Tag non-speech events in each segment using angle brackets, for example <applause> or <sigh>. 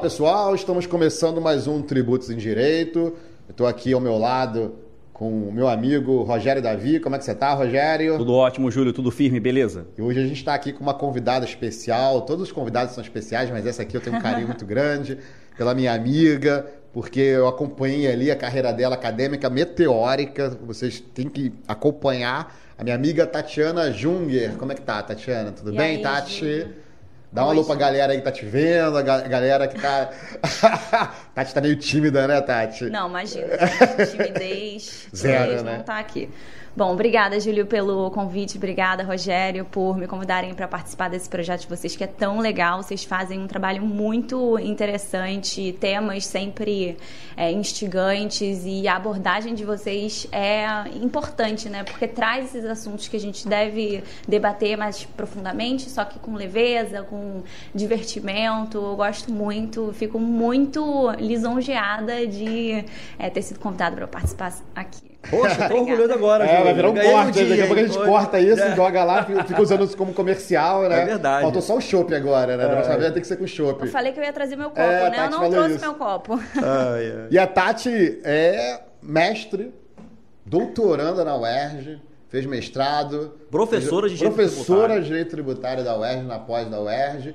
Olá pessoal, estamos começando mais um Tributos em Direito. Estou aqui ao meu lado com o meu amigo Rogério Davi. Como é que você está, Rogério? Tudo ótimo, Júlio, tudo firme, beleza? E hoje a gente está aqui com uma convidada especial. Todos os convidados são especiais, mas essa aqui eu tenho um carinho muito grande <laughs> pela minha amiga, porque eu acompanhei ali a carreira dela acadêmica meteórica. Vocês têm que acompanhar. A minha amiga Tatiana Junger. Como é que tá, Tatiana? Tudo E bem, aí, Tati? Júlio? Dá uma alô pra galera aí que tá te vendo, a ga- galera que tá. <laughs> Tati tá meio tímida, né, Tati? Não, imagina. Timidez. <laughs> Zero, né? Não tá aqui. Bom, obrigada, Júlio, pelo convite. Obrigada, Rogério, por me convidarem para participar desse projeto de vocês, que é tão legal. Vocês fazem um trabalho muito interessante, temas sempre é, instigantes e a abordagem de vocês é importante, né? Porque traz esses assuntos que a gente deve debater mais profundamente, só que com leveza, com divertimento. Eu gosto muito, fico muito lisonjeada de é, ter sido convidada para participar aqui. Poxa, tô orgulhoso agora, É, vai virar um corte, dia, daqui a pouco a gente corta isso, É. joga lá, fica usando isso como comercial, né? É verdade. Faltou só o chopp agora, né? É. próxima vez tem que ser com chopp. Eu falei que eu ia trazer meu copo, É, né? Eu não trouxe isso. meu copo. Ai, ai. E a Tati é mestre, doutoranda na UERJ, fez mestrado. Professora de Direito Professora Tributário. de Direito Tributário da UERJ, na pós da UERJ.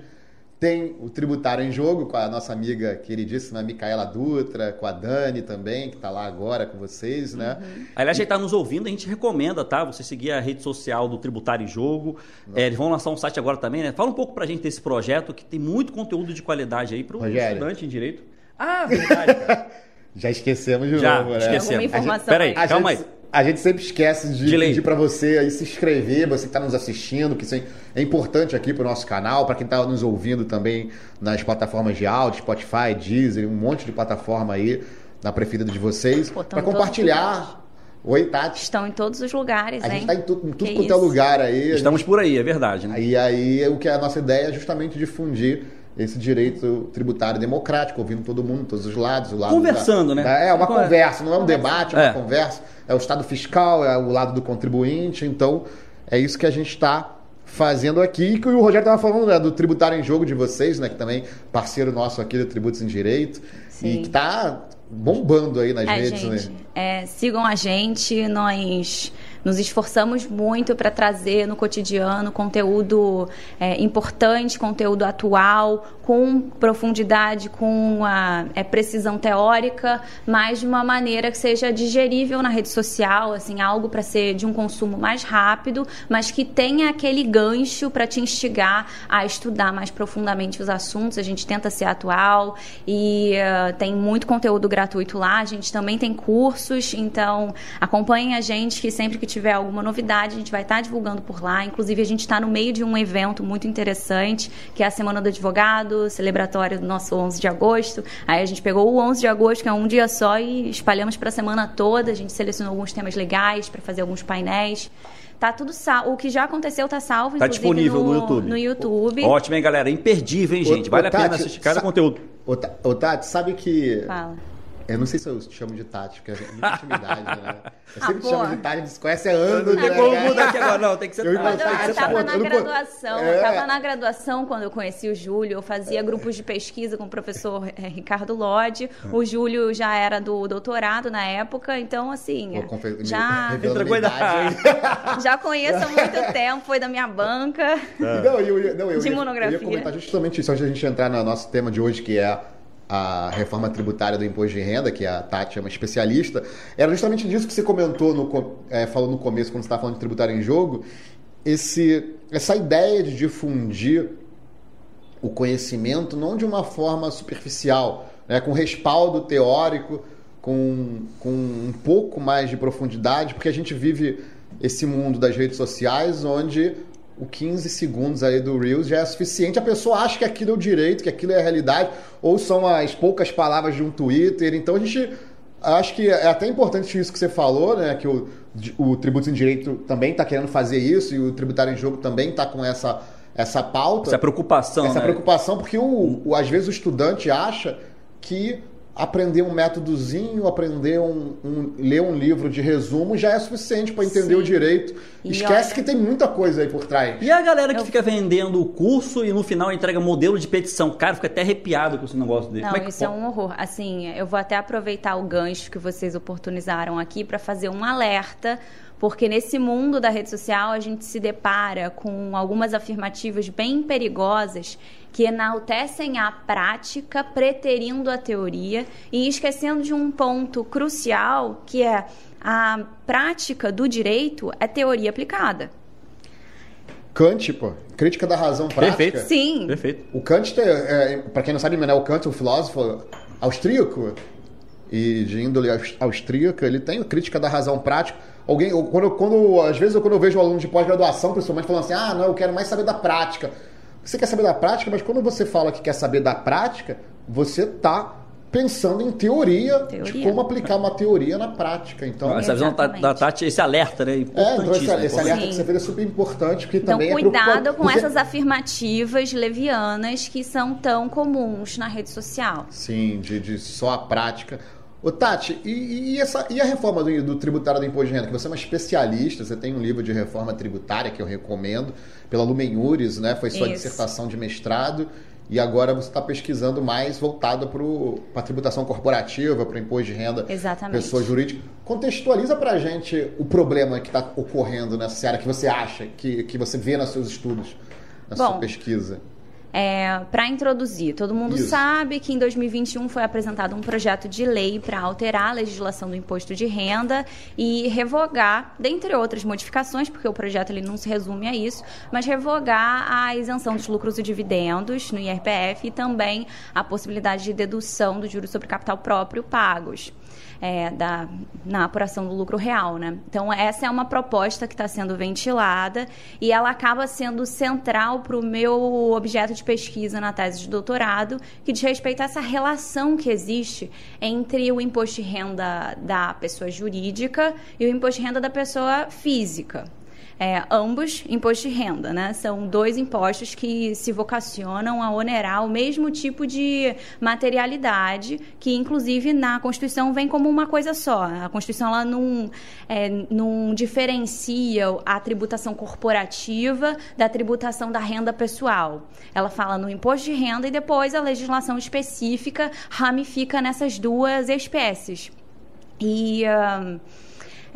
Tem o Tributário em Jogo com a nossa amiga queridíssima Micaela Dutra, com a Dani também, que está lá agora com vocês, né? Aliás, quem tá nos ouvindo, a gente recomenda, tá? Você seguir a rede social do Tributário em Jogo. É, eles vão lançar um site agora também, né? Fala um pouco pra gente desse projeto que tem muito conteúdo de qualidade aí pro Rogério. estudante em Direito. Ah, verdade, cara. <laughs> Já esquecemos de Já, novo, né? esquecemos. Alguma informação Peraí, aí? A calma gente, aí. A gente sempre esquece de Delay. pedir para você aí se inscrever, você que está nos assistindo, que isso é importante aqui para o nosso canal, para quem está nos ouvindo também nas plataformas de áudio, Spotify, Deezer, um monte de plataforma aí na preferida de vocês, para compartilhar. Oi, Tati. Estão em todos os lugares, A hein? gente está em, tu, em tudo Que quanto é lugar aí. a Estamos por aí, é verdade, né? E aí o que é a nossa ideia é justamente difundir esse direito tributário democrático, ouvindo todo mundo, todos os lados. O lado Conversando, da- né? da- é uma Conver- conversa, não é um debate, é uma É. conversa. É o estado fiscal, é o lado do contribuinte. Então, é isso que a gente está fazendo aqui. E que o Rogério estava falando né, do tributário em jogo de vocês, né? Que também parceiro nosso aqui do Tributos em Direito. E Sim. que tá bombando aí nas É, redes, gente, né? é, sigam a gente, nós nos esforçamos muito para trazer no cotidiano conteúdo é, importante, conteúdo atual, com profundidade, com a é, precisão teórica, mas de uma maneira que seja digerível na rede social, assim, algo para ser de um consumo mais rápido, mas que tenha aquele gancho para te instigar a estudar mais profundamente os assuntos. A gente tenta ser atual e eh, tem muito conteúdo gratuito lá. A gente também tem cursos, então acompanhem a gente que sempre que tiver alguma novidade a gente vai estar divulgando por lá. Inclusive a gente está no meio de um evento muito interessante que é a Semana do Advogado, celebratório do nosso 11 de agosto. Aí a gente pegou o 11 de agosto que é um dia só e espalhamos para a semana toda. A gente selecionou alguns temas legais para fazer alguns painéis. Tá tudo salvo. O que já aconteceu tá salvo, Tá disponível no YouTube. No YouTube. Ótimo, hein, galera? Imperdível, hein, gente? Ô, Vale ô, a pena Tati, assistir cada conteúdo. Ô, Tati, sabe que Fala. Eu não sei se eu te chamo de Tati, porque é muita intimidade, né? Eu Ah, sempre te pô. chamo de Tati, a gente se conhece há anos, Não tem né? como cara? mudar aqui agora, não. Tem que ser Eu Tati. Tem eu na Eu não po- graduação, É. eu estava na graduação quando eu conheci o Júlio, eu fazia grupos de pesquisa com o professor eh, Ricardo Lodge, o Júlio já era do doutorado na época, então assim, Pô, confe- me- já, <laughs> já conheço há muito tempo, foi da minha banca. Não, eu, eu, não, eu, De ia- monografia. eu ia comentar justamente isso, antes da gente entrar no nosso tema de hoje, que é a reforma tributária do imposto de renda, que a Tati é uma especialista, era justamente disso que você comentou, no, é, falou no começo, quando você estava falando de tributário em jogo, esse, essa ideia de difundir o conhecimento não de uma forma superficial, né, com respaldo teórico, com, com um pouco mais de profundidade, porque a gente vive esse mundo das redes sociais onde o 15 segundos aí do Reels já é suficiente. A pessoa acha que aquilo é o direito, que aquilo é a realidade, ou são as poucas palavras de um Twitter. Então a gente acho que é até importante isso que você falou, né? Que o, o Tributo em Direito também está querendo fazer isso e o Tributário em Jogo também está com essa, essa pauta. Essa preocupação, Essa né? preocupação, porque o, o- às vezes o estudante acha que aprender um métodozinho, aprender um, um, ler um livro de resumo já é suficiente para entender Sim. o direito. E Esquece olha... que tem muita coisa aí por trás. E a galera que Eu... fica vendendo o curso e no final entrega modelo de petição. Cara, fica até arrepiado com esse negócio dele. Não, é isso é um horror. Assim, eu vou até aproveitar o gancho que vocês oportunizaram aqui para fazer um alerta porque nesse mundo da rede social a gente se depara com algumas afirmativas bem perigosas que enaltecem a prática, preterindo a teoria e esquecendo de um ponto crucial que é a prática do direito é teoria aplicada. Kant, pô, crítica da razão prática. Perfeito. Sim. Perfeito. O Kant, é, para quem não sabe, Manuel Kant, o filósofo austríaco e de índole austríaca, ele tem a crítica da razão prática Alguém, quando, quando, às vezes, quando eu vejo um aluno de pós-graduação, principalmente, falando assim: ah, não, eu quero mais saber da prática. Você quer saber da prática, mas quando você fala que quer saber da prática, você está pensando em teoria, teoria, de como aplicar uma teoria na prática. Então, essa visão da Tati, esse alerta, né? É, então esse, esse alerta Sim. que você fez é super importante, porque então, também é cuidado com porque... essas afirmativas levianas que são tão comuns na rede social. Sim, de, de só a prática. Ô, Tati, e, e, essa, e a reforma do, do, tributário do imposto de renda? Que você é uma especialista, você tem um livro de reforma tributária que eu recomendo, pela Lumen Uris, né? Foi sua Isso. dissertação de mestrado. E agora você está pesquisando mais voltado para a tributação corporativa, para o imposto de renda Exatamente. pessoa jurídica. Contextualiza para a gente o problema que está ocorrendo nessa área que você acha, que, que você vê nos seus estudos, na Bom, sua pesquisa. É, para introduzir, todo mundo Isso. sabe que em 2021 foi apresentado um projeto de lei para alterar a legislação do imposto de renda e revogar, dentre outras modificações, porque o projeto ele não se resume a isso, mas revogar a isenção dos lucros e dividendos no IRPF e também a possibilidade de dedução do juros sobre capital próprio pagos é, da, na apuração do lucro real. Né? Então, essa é uma proposta que está sendo ventilada e ela acaba sendo central para o meu objeto de pesquisa na tese de doutorado, que diz respeito a essa relação que existe entre o imposto de renda da pessoa jurídica e o imposto de renda da pessoa física. É, ambos imposto de renda, né? São dois impostos que se vocacionam a onerar o mesmo tipo de materialidade, que inclusive na Constituição vem como uma coisa só. A Constituição ela não, é, não diferencia a tributação corporativa da tributação da renda pessoal. Ela fala no imposto de renda e depois a legislação específica ramifica nessas duas espécies. E. Uh,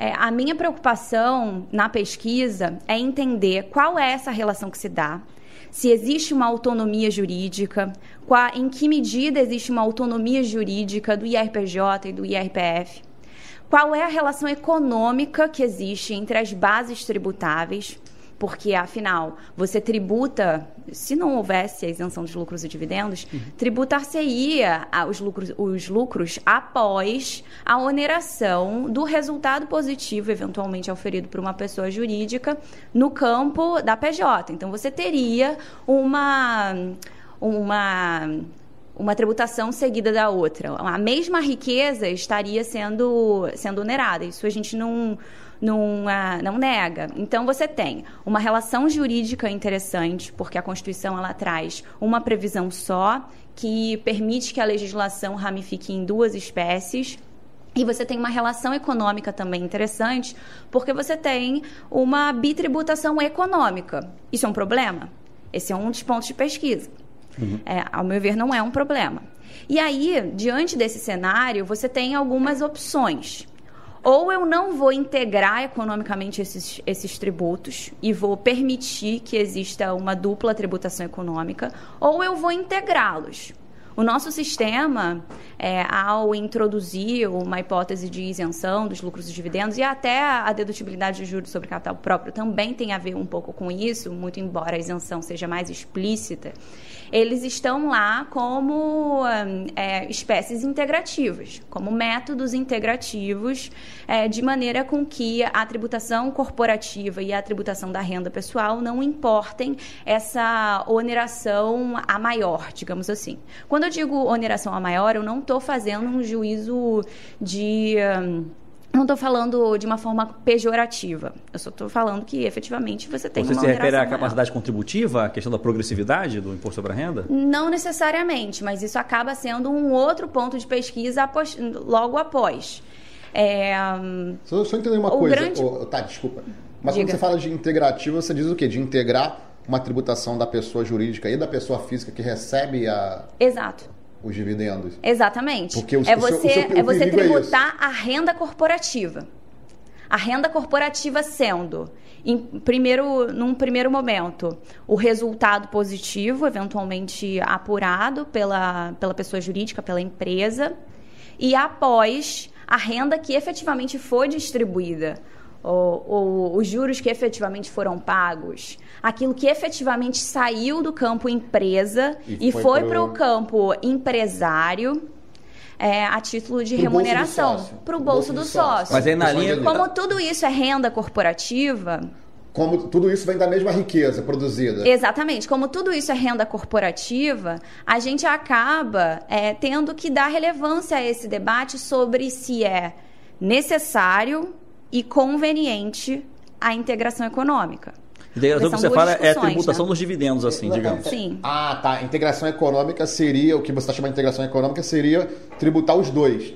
é, a minha preocupação na pesquisa é entender qual é essa relação que se dá, se existe uma autonomia jurídica, qual, em que medida existe uma autonomia jurídica do IRPJ e do IRPF, qual é a relação econômica que existe entre as bases tributáveis porque afinal você tributa, se não houvesse a isenção dos lucros e dividendos, uhum. tributar-se-ia os lucros, os lucros após a oneração do resultado positivo eventualmente auferido por uma pessoa jurídica no campo da PJ. Então você teria uma uma uma tributação seguida da outra. A mesma riqueza estaria sendo, sendo onerada. Isso a gente não, não, uh, não nega. Então você tem uma relação jurídica interessante, porque a Constituição ela traz uma previsão só que permite que a legislação ramifique em duas espécies. E você tem uma relação econômica também interessante, porque você tem uma bitributação econômica. Isso é um problema? Esse é um dos pontos de pesquisa. Uhum. É, ao meu ver, não é um problema. E aí, diante desse cenário, você tem algumas opções. Ou eu não vou integrar economicamente esses, esses tributos e vou permitir que exista uma dupla tributação econômica, ou eu vou integrá-los. O nosso sistema, é, ao introduzir uma hipótese de isenção dos lucros e dividendos e até a dedutibilidade de juros sobre capital próprio também tem a ver um pouco com isso, muito embora a isenção seja mais explícita, eles estão lá como é, espécies integrativas, como métodos integrativos, é, de maneira com que a tributação corporativa e a tributação da renda pessoal não importem essa oneração a maior, digamos assim. Quando eu digo oneração a maior, eu não estou fazendo um juízo de. Um, não estou falando de uma forma pejorativa. Eu só estou falando que efetivamente você tem você uma se refere à capacidade contributiva, à questão da progressividade do imposto sobre a renda? Não necessariamente, mas isso acaba sendo um outro ponto de pesquisa após- logo após. É, Só, só entender uma O coisa. grande- Ô, tá, desculpa. Mas Diga. quando você fala de integrativo, você diz o quê? De integrar uma tributação da pessoa jurídica e da pessoa física que recebe a- exato. Os dividendos. Exatamente. Porque o- é o seu- você, o seu- é você é tributar a renda corporativa. A renda corporativa sendo, em primeiro, num primeiro momento, o resultado positivo, eventualmente apurado pela, pela pessoa jurídica, pela empresa, e após a renda que efetivamente foi distribuída, ou, ou os juros que efetivamente foram pagos, aquilo que efetivamente saiu do campo empresa E e, foi para o campo empresário é, a título de Pro bolso remuneração sócio. para o bolso do sócio. Mas aí na linha-. Como tudo isso é renda corporativa, Como tudo isso vem da mesma riqueza produzida. Exatamente. Como tudo isso é renda corporativa, a gente acaba é, tendo que dar relevância a esse debate sobre se é necessário e conveniente a integração econômica. Integração que São você duas fala é tributação né? dos dividendos, assim, digamos. Sim. Ah, tá. Integração econômica seria, o que você está chamando de integração econômica seria tributar os dois.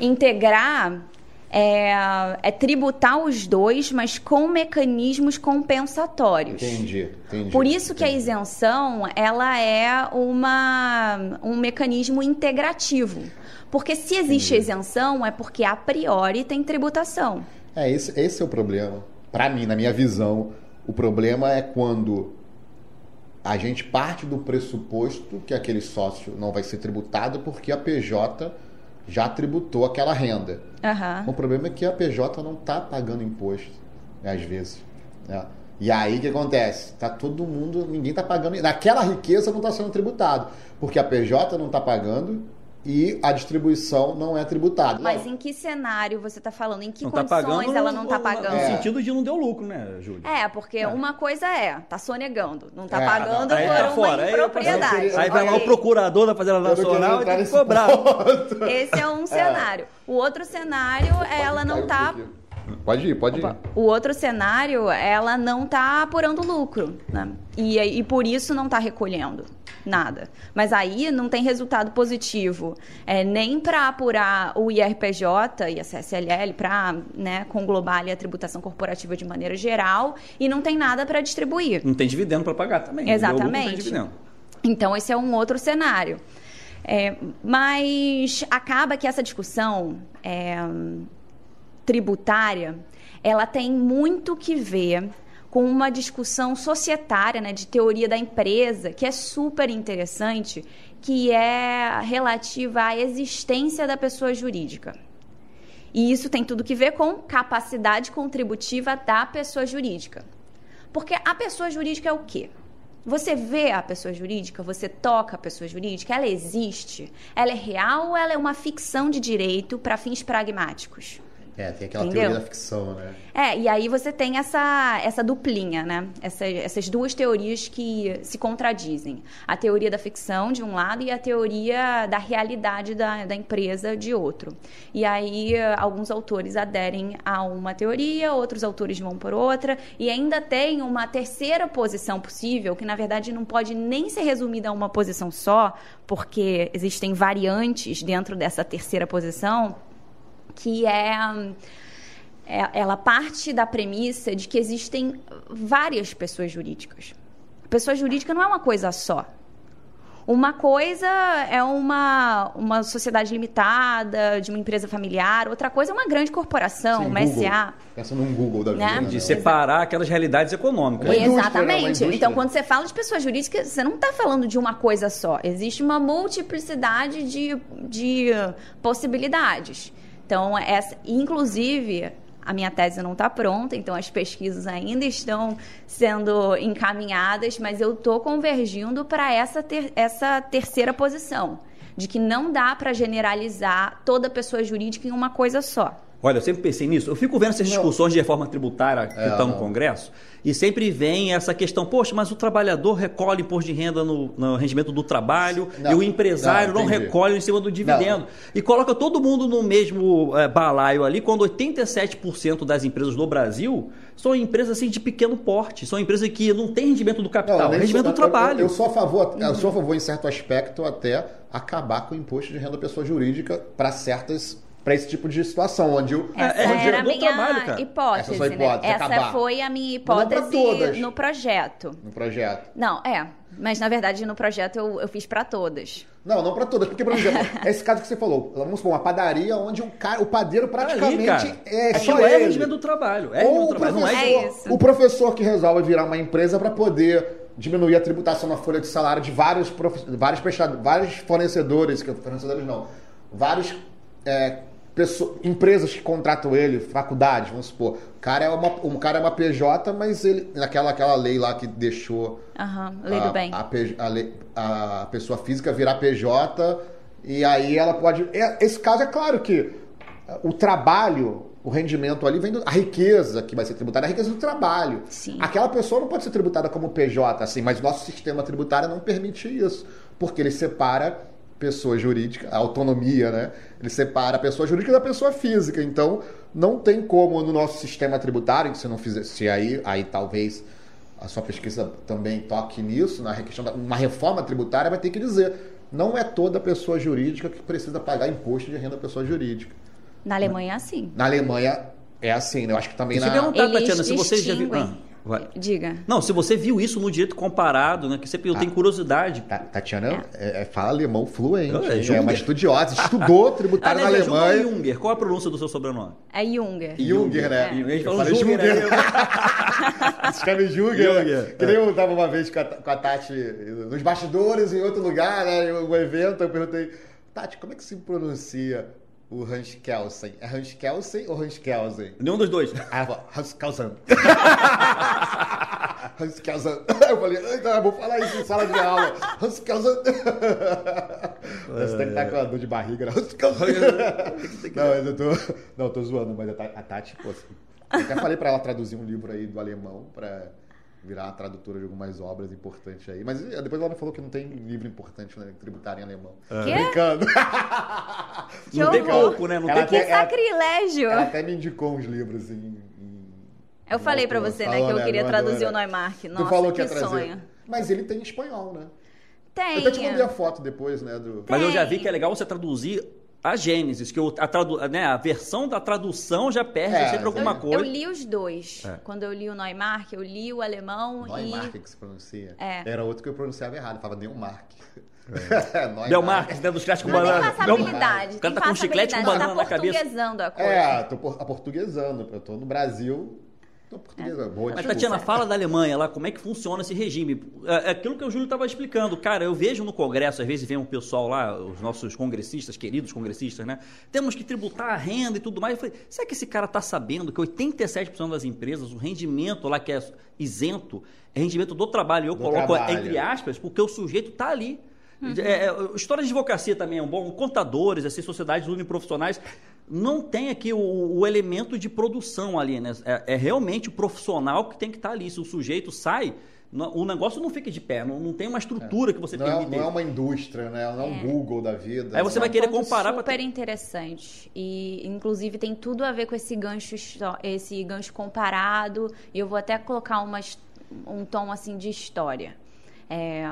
Integrar é, é tributar os dois, mas com mecanismos compensatórios. Entendi, entendi. Por isso que a entendi. isenção ela é uma, um mecanismo integrativo. Porque se existe isenção é porque a priori tem tributação. É, esse, esse é o problema. Para mim, na minha visão, o problema é quando a gente parte do pressuposto que aquele sócio não vai ser tributado porque a PJ já tributou aquela renda. Aham. O problema é que a PJ não está pagando imposto, né, às vezes. né? E aí o que acontece? Tá todo mundo, ninguém está pagando. Naquela riqueza não está sendo tributado, porque a PJ não está pagando e a distribuição não é tributada. Mas em que cenário você está falando? Em que Não tá condições pagando ela não está pagando? No É. sentido de não deu lucro, né, Júlio? É, porque uma coisa é, tá sonegando, não tá É, pagando não, aí por tá uma fora, aí impropriedade. eu Aí vai lá o procurador da Fazenda Nacional e tem que cobrar. Esse é um <laughs> cenário. O outro cenário é ela não tá Pode ir, pode ir. O outro cenário, ela não está apurando lucro, né? E, e por isso não está recolhendo nada. Mas aí não tem resultado positivo, é, nem para apurar o IRPJ e a CSLL, para né, conglobar ali a tributação corporativa de maneira geral, e não tem nada para distribuir. Não tem dividendo para pagar também. Tem Exatamente. dividendo. Então, esse é um outro cenário. É, mas acaba que essa discussão é, tributária, ela tem muito que ver com uma discussão societária, né, de teoria da empresa, que é super interessante, que é relativa à existência da pessoa jurídica. E isso tem tudo que ver com capacidade contributiva da pessoa jurídica. Porque a pessoa jurídica é o quê? Você vê a pessoa jurídica, você toca a pessoa jurídica, ela existe? Ela é real ou ela é uma ficção de direito para fins pragmáticos? É, tem aquela Entendeu? teoria da ficção, né? É, e aí você tem essa, essa duplinha, né? Essa- essas duas teorias que se contradizem. A teoria da ficção, de um lado, e a teoria da realidade da, da empresa, de outro. E aí, alguns autores aderem a uma teoria, outros autores vão por outra, e ainda tem uma terceira posição possível, que na verdade não pode nem ser resumida a uma posição só, porque existem variantes dentro dessa terceira posição, que é é- ela parte da premissa de que existem várias pessoas jurídicas. Pessoa jurídica não é uma coisa só. Uma coisa é uma, uma sociedade limitada, de uma empresa familiar, outra coisa é uma grande corporação, Sim, uma Google. SA. Pensa num Google da vida. Né? né? De separar aquelas realidades econômicas. Uma indústria, né? Uma Exatamente. Então, quando você fala de pessoa jurídica, você não está falando de uma coisa só. Existe uma multiplicidade de, de possibilidades. Então, essa, inclusive, a minha tese não está pronta, então as pesquisas ainda estão sendo encaminhadas, mas eu estou convergindo para essa, ter- essa terceira posição, de que não dá para generalizar toda pessoa jurídica em uma coisa só. Olha, eu sempre pensei nisso. Eu fico vendo essas discussões de reforma tributária que É, estão no não. Congresso e sempre vem essa questão, poxa, mas o trabalhador recolhe imposto de renda no, no rendimento do trabalho Não, e o empresário não, não, recolhe em cima do dividendo. E coloca todo mundo no mesmo eh, balaio ali, quando 87% das empresas do Brasil são empresas assim, de pequeno porte, são empresas que não têm rendimento do capital, nem rendimento do trabalho. Eu, eu sou a favor, eu sou a favor em certo aspecto até acabar com o imposto de renda da pessoa jurídica para certas para esse tipo de situação onde o É, Essa é era a minha trabalho, cara. hipótese, Essa é né? hipótese, Essa acabar. foi a minha não hipótese no projeto. no projeto. Não, é. Mas na verdade no projeto eu, eu fiz para todas. Não, não para todas, porque por exemplo, <laughs> esse caso que você falou, vamos supor uma padaria onde o cara, o padeiro Tá ali, praticamente cara. é só Aquilo é ele. rendimento do trabalho. É Ou o trabalho, não é professor, É isso. o professor que resolve virar uma empresa para poder diminuir a tributação na folha de salário de vários, prof- vários, prestado- vários fornecedores, que fornecedores não, vários é, empresas que contratam ele, faculdades, vamos supor. O cara é uma, um cara é uma PJ, mas ele naquela aquela lei lá que deixou Aham, lei a, do bem. A, a a pessoa física virar PJ e aí ela pode. é- Esse caso é claro que o trabalho, o rendimento ali vem do, a riqueza que vai ser tributada, a riqueza do trabalho. Sim. Aquela pessoa não pode ser tributada como PJ, assim, mas nosso sistema tributário não permite isso, porque ele separa pessoa jurídica, a autonomia, né? Ele separa a pessoa jurídica da pessoa física. Então, não tem como no nosso sistema tributário, se não fizer, se aí, aí talvez a sua pesquisa também toque nisso, na questão da uma reforma tributária vai ter que dizer, não é toda pessoa jurídica que precisa pagar imposto de renda pessoa jurídica. Na Alemanha é assim. Na Alemanha é assim, né? Eu acho que também Deixa eu na perguntar, Eles Tatiana, se você já distinguem. Ah, vai. Diga. Não, se você viu isso no direito comparado, né? Que sempre eu tenho curiosidade. Ta- Tatiana é- é- fala alemão fluente, É, hein? é, Junger. uma estudiosa, estudou tributário <laughs> na Aliás, é Junger Alemanha. ou Junger? Qual a pronúncia do seu sobrenome? É Junger. Junger, né? A gente Eu falei Junger, <laughs> Junger. né? Escreve Junger. Junger, né? Que nem eu tava uma vez com a, com a Tati nos bastidores, em outro lugar, né? Em um evento, eu perguntei, Tati, como é que se pronuncia o Hans Kelsen? É Hans Kelsen ou Hans Kelsen? Nenhum dos dois. Ah, falou, Hans Kelsen. <laughs> Hans Kelsen. Eu falei, "Ai, tá, vou falar isso em sala de aula. Hans Kelsen. <laughs> Você tem que estar com a dor de barriga, né? Hans Kelsen. Não, mas eu tô. Não, eu tô zoando, mas a Tati, pô, assim, eu até falei pra ela traduzir um livro aí do alemão pra virar uma tradutora de algumas obras importantes aí. Mas eh, depois ela me falou que não tem livro importante né, tributário em alemão. Quê? Brincando. Que não tem pouco, né? Não Ela tem Que até- ela- sacrilégio! Ela até me indicou uns livros em. em- Eu falei pra autor. você, né, Falou, que eu queria traduzir o Neumark. Nossa, tu falou que que ia trazer. sonho. Mas ele tem em espanhol, né? Tem. Eu até te mandei a foto depois, né? Do... Mas eu já vi que é legal você traduzir a Gênesis, que o- a, tradu- né, a versão da tradução já perde É, sempre alguma Eu, coisa. eu li os dois. É. Quando eu li o Neumark, eu li o alemão Neumark e... que se pronuncia. É. Era outro que eu pronunciava errado, falava Neumark. <laughs> Neumark. Belmarques, né? Dos chicletes com Não tem banana. passabilidade. O cara tá com chiclete com passabilidade, banana na tá cabeça. portuguesando a coisa. É, tô por- aportuguesando. Eu tô no Brasil, tô portuguesando. Boa Mas, desculpa. Tatiana, fala da Alemanha lá, como é que funciona esse regime. É é aquilo que o Júlio estava explicando. Cara, eu vejo no Congresso, às vezes vem um pessoal lá, os nossos congressistas, queridos congressistas, né? Temos que tributar a renda e tudo mais. Eu falei, será que esse cara está sabendo que 87% das empresas, o rendimento lá que é isento, é rendimento do trabalho? Eu Do coloco trabalho. entre aspas, porque o sujeito está ali. É, é, história de advocacia também é um bom. Contadores, assim, sociedades uniprofissionais. Não tem aqui o, o elemento de produção ali, né? É, é realmente o profissional que tem que estar ali. Se o sujeito sai, o negócio não fica de pé. Não, não tem uma estrutura que você Não é, não é uma indústria, né? Não é um Google da vida. Aí você vai um querer ponto comparar super ter- interessante e inclusive tem tudo a ver com esse gancho esse gancho comparado e eu vou até colocar uma, um tom assim de história É,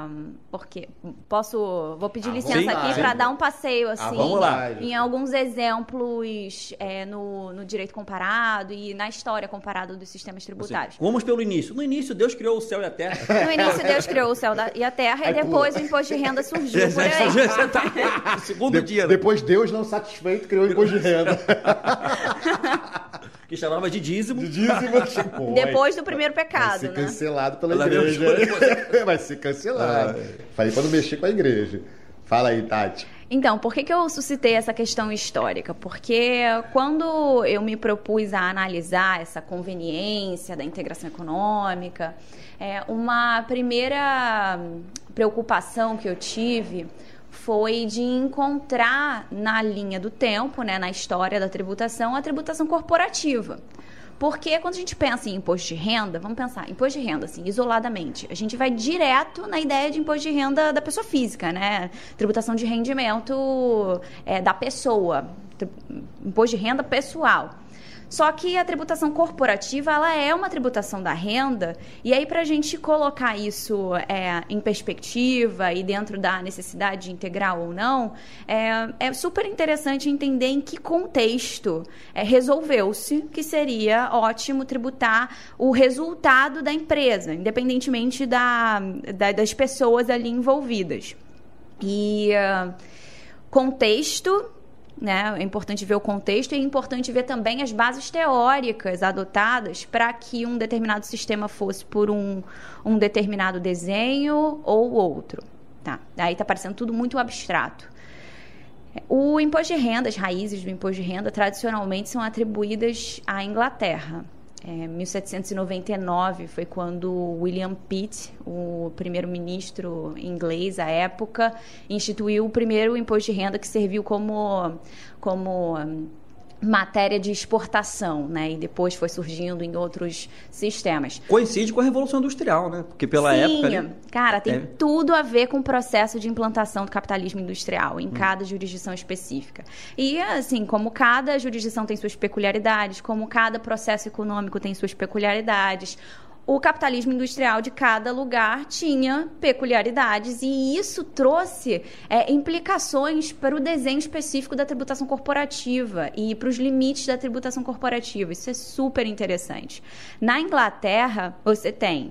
porque posso vou pedir À licença aqui para dar um passeio assim vamos lá. em alguns exemplos é, no, no direito comparado e na história comparada dos sistemas Assim, tributários vamos pelo início. No início, Deus criou o céu e a terra. no início Deus criou o céu e a terra Aí e depois o imposto de renda surgiu por aí <laughs> Você tá segundo De- dia, né? Depois Deus não satisfeito criou o imposto de renda. <laughs> que chamava de dízimo. De dízimo. <laughs> tipo, depois do primeiro Vai pecado ser né cancelado pela Ela igreja. <laughs> Vai ser cancelado. Falei pra não mexer com a igreja. Fala aí, Tati. Então, por que, que eu suscitei essa questão histórica? Porque quando eu me propus a analisar essa conveniência da integração econômica, é, uma primeira preocupação que eu tive foi de encontrar na linha do tempo, né, na história da tributação, a tributação corporativa. Porque quando a gente pensa em imposto de renda, vamos pensar, imposto de renda, assim, isoladamente, a gente vai direto na ideia de imposto de renda da pessoa física, né? Tributação de rendimento é, da pessoa, imposto de renda pessoal. Só que a tributação corporativa ela é uma tributação da renda, e aí, para a gente colocar isso é, em perspectiva e dentro da necessidade integral ou não, é, é super interessante entender em que contexto é, resolveu-se que seria ótimo tributar o resultado da empresa, independentemente da, da das pessoas ali envolvidas. E uh, contexto né? É importante ver o contexto e é importante ver também as bases teóricas adotadas para que um determinado sistema fosse por um, um determinado desenho ou outro. Tá? Aí está parecendo tudo muito abstrato. O imposto de renda, as raízes do imposto de renda, tradicionalmente são atribuídas à Inglaterra. É, 1799 foi quando William Pitt, o primeiro-ministro inglês à época, instituiu o primeiro imposto de renda que serviu como, como matéria de exportação, né? E depois foi surgindo em outros sistemas. Coincide com a Revolução Industrial, né? Porque pela Sim, época... Ali, cara, tem é... tudo a ver com o processo de implantação do capitalismo industrial em hum. cada jurisdição específica. E, assim, como cada jurisdição tem suas peculiaridades, como cada processo econômico tem suas peculiaridades, o capitalismo industrial de cada lugar tinha peculiaridades e isso trouxe é, implicações para o desenho específico da tributação corporativa e para os limites da tributação corporativa. Isso é super interessante. Na Inglaterra, você tem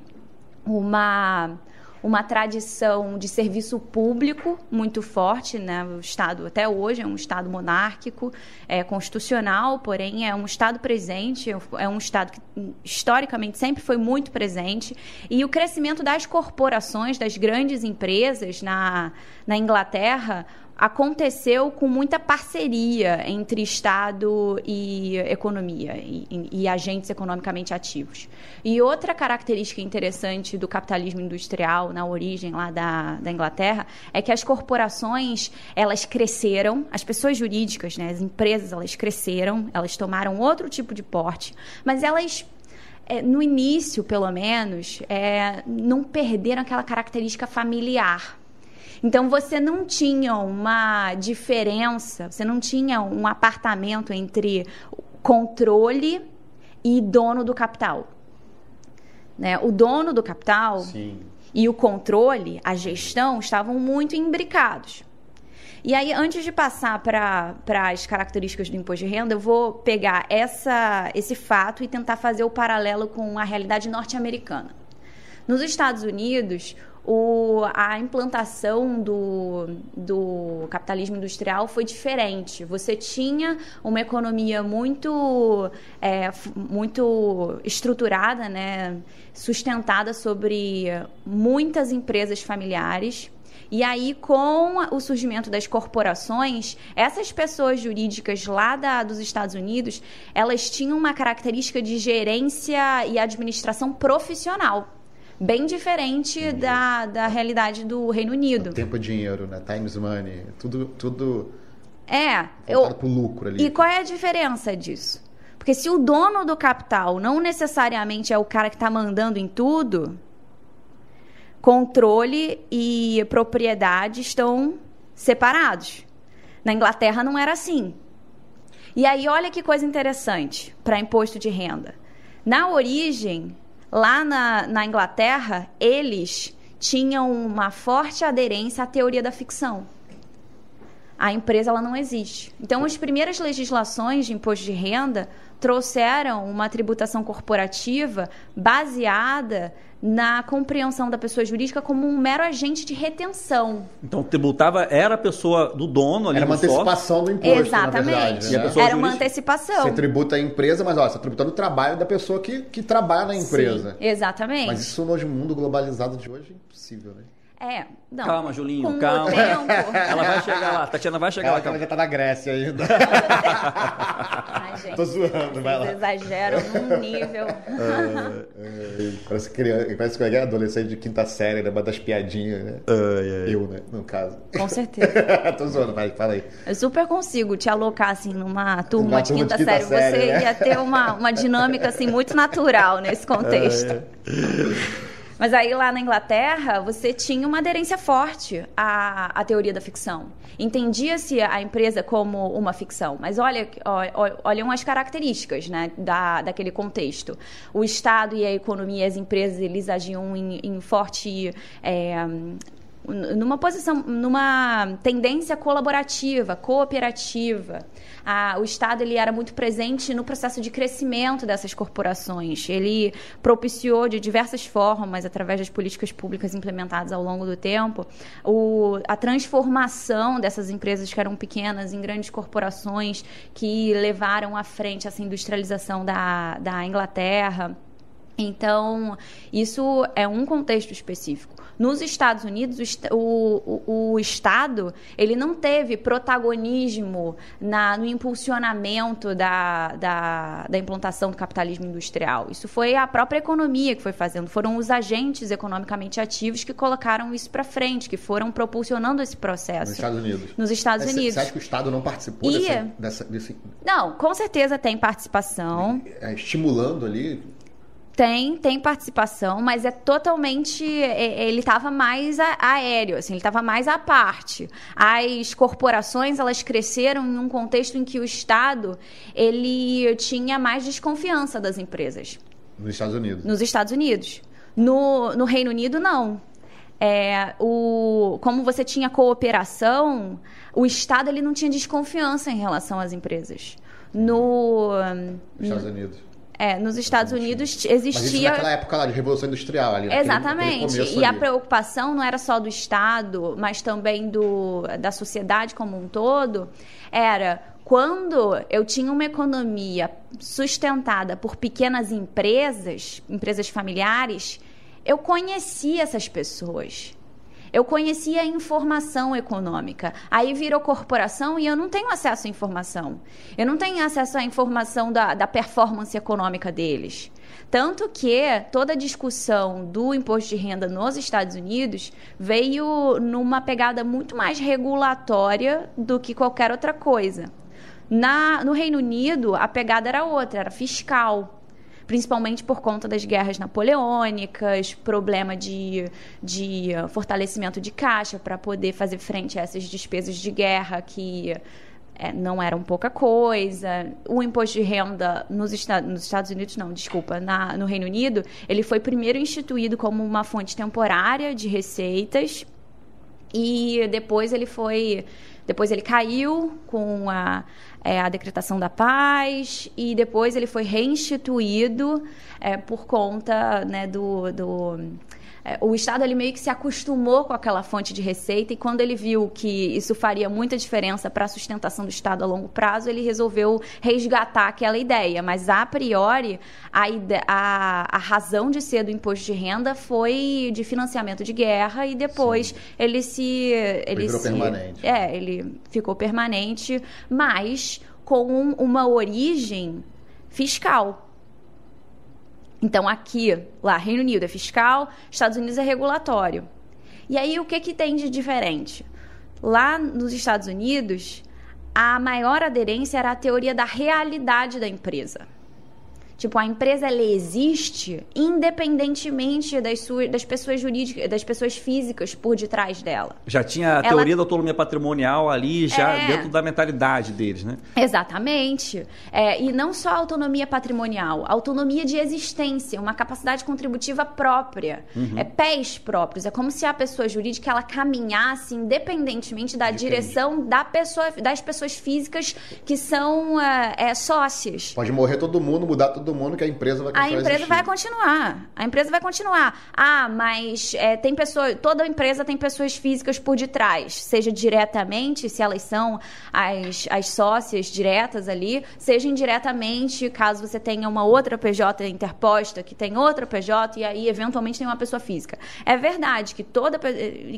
uma uma tradição de serviço público muito forte, né? O Estado até hoje é um Estado monárquico, é constitucional, porém é um Estado presente, é um Estado que historicamente sempre foi muito presente e o crescimento das corporações, das grandes empresas na, na Inglaterra aconteceu com muita parceria entre Estado e economia e, e, agentes economicamente ativos. E outra característica interessante do capitalismo industrial na origem lá da, da Inglaterra é que as corporações elas cresceram, as pessoas jurídicas, né, as empresas elas cresceram, elas tomaram outro tipo de porte, mas elas é, no início, pelo menos, é, não perderam aquela característica familiar então você não tinha uma diferença, você não tinha um apartamento entre controle e dono do capital. Né? O dono do capital Sim. e o controle, a gestão, estavam muito imbricados. E aí, antes de passar para as características do imposto de renda, eu vou pegar essa, esse fato e tentar fazer o paralelo com a realidade norte-americana. Nos Estados Unidos, o, a implantação do, do capitalismo industrial foi diferente. Você tinha uma economia muito, é, muito estruturada, né, sustentada sobre muitas empresas familiares. E aí, com o surgimento das corporações, essas pessoas jurídicas lá da, dos Estados Unidos, elas tinham uma característica de gerência e administração profissional bem diferente da, da realidade do Reino Unido. O tempo e dinheiro, né? Times money, tudo, tudo é, eu, pro lucro ali. E qual é a diferença disso? Porque se o dono do capital não necessariamente é o cara que está mandando em tudo, controle e propriedade estão separados. Na Inglaterra não era assim. E aí, olha que coisa interessante para imposto de renda. Na origem, Lá na, na Inglaterra, eles tinham uma forte aderência à teoria da ficção. A empresa ela não existe. Então, as primeiras legislações de imposto de renda trouxeram uma tributação corporativa baseada na compreensão da pessoa jurídica como um mero agente de retenção. Então, tributava era a pessoa do dono ali Era uma antecipação do imposto, Exatamente. Verdade, né? Era uma antecipação. Você tributa a empresa, mas ó, você está tributando o trabalho da pessoa que, que trabalha na empresa. Sim, exatamente. Mas isso no mundo globalizado de hoje é impossível, né? É, não. Calma, Julinho, Com o calma. tempo- <laughs> Ela vai chegar lá, Tatiana vai chegar Ela, lá. calma. já tá na Grécia ainda. <laughs> Ai, gente, Tô zoando, vai lá. exageram num nível. É, é, parece, criança, parece que é adolescente de quinta série, né? Uma das piadinhas, né? Eu, né? No caso. Com certeza. <laughs> Tô zoando, vai, fala aí. Eu super consigo te alocar assim numa turma, Numa de, turma de quinta quinta série. série, Você né? ia ter uma, uma dinâmica assim muito natural nesse contexto. Mas aí lá na Inglaterra, você tinha uma aderência forte à, à teoria da ficção. Entendia-se a empresa como uma ficção, mas olha, olham as características né, da, daquele contexto. O Estado e a economia, as empresas, eles agiam em, em forte. é, numa posição, numa tendência colaborativa, cooperativa. O Estado ele era muito presente no processo de crescimento dessas corporações. Ele propiciou de diversas formas, através das políticas públicas implementadas ao longo do tempo, o- a transformação dessas empresas que eram pequenas em grandes corporações que levaram à frente essa industrialização da, da Inglaterra. Então, isso é um contexto específico. Nos Estados Unidos, o, o- o- Estado ele não teve protagonismo na- no impulsionamento da, da, da implantação do capitalismo industrial. Isso foi a própria economia que foi fazendo. Foram os agentes economicamente ativos que colocaram isso para frente, que foram propulsionando esse processo. Nos Estados Unidos. Nos Estados Unidos. Você acha que o Estado não participou E- dessa, dessa- desse, Não, com certeza tem participação. é, estimulando ali? Tem, tem participação, mas é totalmente. é- Ele estava mais aéreo, assim, ele estava mais à parte. As corporações elas cresceram em um contexto em que o Estado ele tinha mais desconfiança das empresas Nos Estados Unidos. nos Estados Unidos. No, no Reino Unido, não. É, o, como você tinha cooperação, o Estado ele não tinha desconfiança em relação às empresas. No, Nos Estados Unidos. É, nos Estados Unidos t- Mas isso existia. naquela época lá de Revolução Industrial ali. naquele- Exatamente. naquele E a ali. preocupação não era só do Estado, mas também do, da sociedade como um todo, era quando eu tinha uma economia sustentada por pequenas empresas, empresas familiares, eu conhecia essas pessoas. Eu conhecia a informação econômica. Aí virou corporação e eu não tenho acesso à informação. Eu não tenho acesso à informação da, da performance econômica deles. Tanto que toda a discussão do imposto de renda nos Estados Unidos veio numa pegada muito mais regulatória do que qualquer outra coisa. Na, no Reino Unido, a pegada era outra, era fiscal principalmente por conta das guerras napoleônicas, problema de, de uh, fortalecimento de caixa para poder fazer frente a essas despesas de guerra que é, não eram pouca coisa. O imposto de renda nos, nos Estados Unidos, não, desculpa, na- no Reino Unido, ele foi primeiro instituído como uma fonte temporária de receitas e depois ele foi depois ele caiu com a, é, a decretação da paz e depois ele foi reinstituído é, por conta né, do, do o Estado ele meio que se acostumou com aquela fonte de receita e quando ele viu que isso faria muita diferença para a sustentação do Estado a longo prazo, ele resolveu resgatar aquela ideia. Mas, a priori, a, a, a razão de ser do imposto de renda foi de financiamento de guerra e depois ele se... Ele se, permanente. É, ele ficou permanente, mas com uma origem fiscal. Então, aqui, lá, Reino Unido é fiscal, Estados Unidos é regulatório. E aí, o que, que tem de diferente? Lá nos Estados Unidos, a maior aderência era a teoria da realidade da empresa. Tipo, a empresa ela existe independentemente das, suas, das pessoas jurídicas, das pessoas físicas por detrás dela. Já tinha a Ela- teoria da autonomia patrimonial ali, já É. dentro da mentalidade deles, né? Exatamente. É, e não só autonomia patrimonial, autonomia de existência, uma capacidade contributiva própria, é, pés próprios. É como se a pessoa jurídica ela caminhasse independentemente da direção da pessoa, das pessoas físicas que são é, é, sócias. Pode morrer todo mundo, mudar todo todo mundo que a empresa vai A continuar empresa vai existindo. continuar. A empresa vai continuar. Ah, mas é, tem pessoas. Toda empresa tem pessoas físicas por detrás. Seja diretamente, se elas são as, as sócias diretas ali, seja indiretamente, caso você tenha uma outra PJ interposta, que tem outra PJ, e aí, eventualmente, tem uma pessoa física. É verdade que toda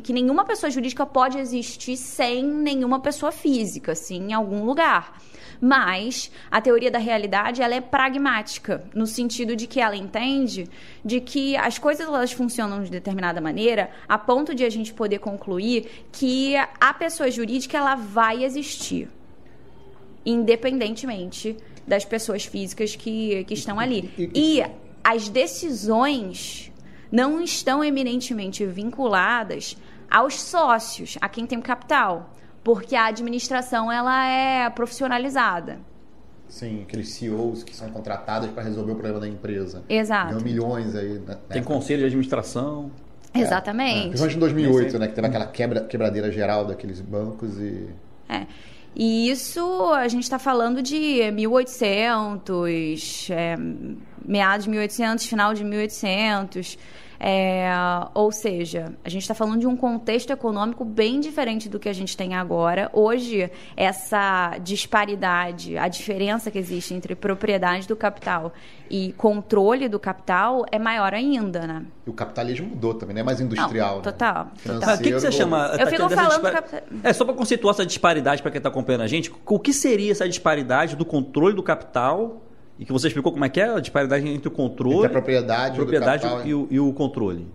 que nenhuma pessoa jurídica pode existir sem nenhuma pessoa física, assim, em algum lugar. Mas a teoria da realidade ela é pragmática, no sentido de que ela entende de que as coisas elas funcionam de determinada maneira a ponto de a gente poder concluir que a pessoa jurídica ela vai existir, independentemente das pessoas físicas que, que estão ali. E as decisões não estão eminentemente vinculadas aos sócios, a quem tem o capital, porque a administração ela é profissionalizada. Sim, aqueles CEOs que são contratados para resolver o problema da empresa. Exato. Ganham milhões aí. Né? Tem conselho de administração. Exatamente. Principalmente em 2008, né? Que teve aquela quebra, quebradeira geral daqueles bancos e... É. E isso a gente está falando de 1800, é, meados de 1800, final de 1800. É, ou seja, a gente está falando de um contexto econômico bem diferente do que a gente tem agora. Hoje, essa disparidade, a diferença que existe entre propriedade do capital e controle do capital é maior ainda, né? E o capitalismo mudou também, não é mais industrial. Não, total, né? total. O que, que você chama? Eu Tatiana, fico falando dispar- cap- É, só para conceituar essa disparidade para quem está acompanhando a gente, o que seria essa disparidade do controle do capital e que você explicou como é que é a disparidade entre o controle, Entre a propriedade, propriedade capital, e, o, e o controle?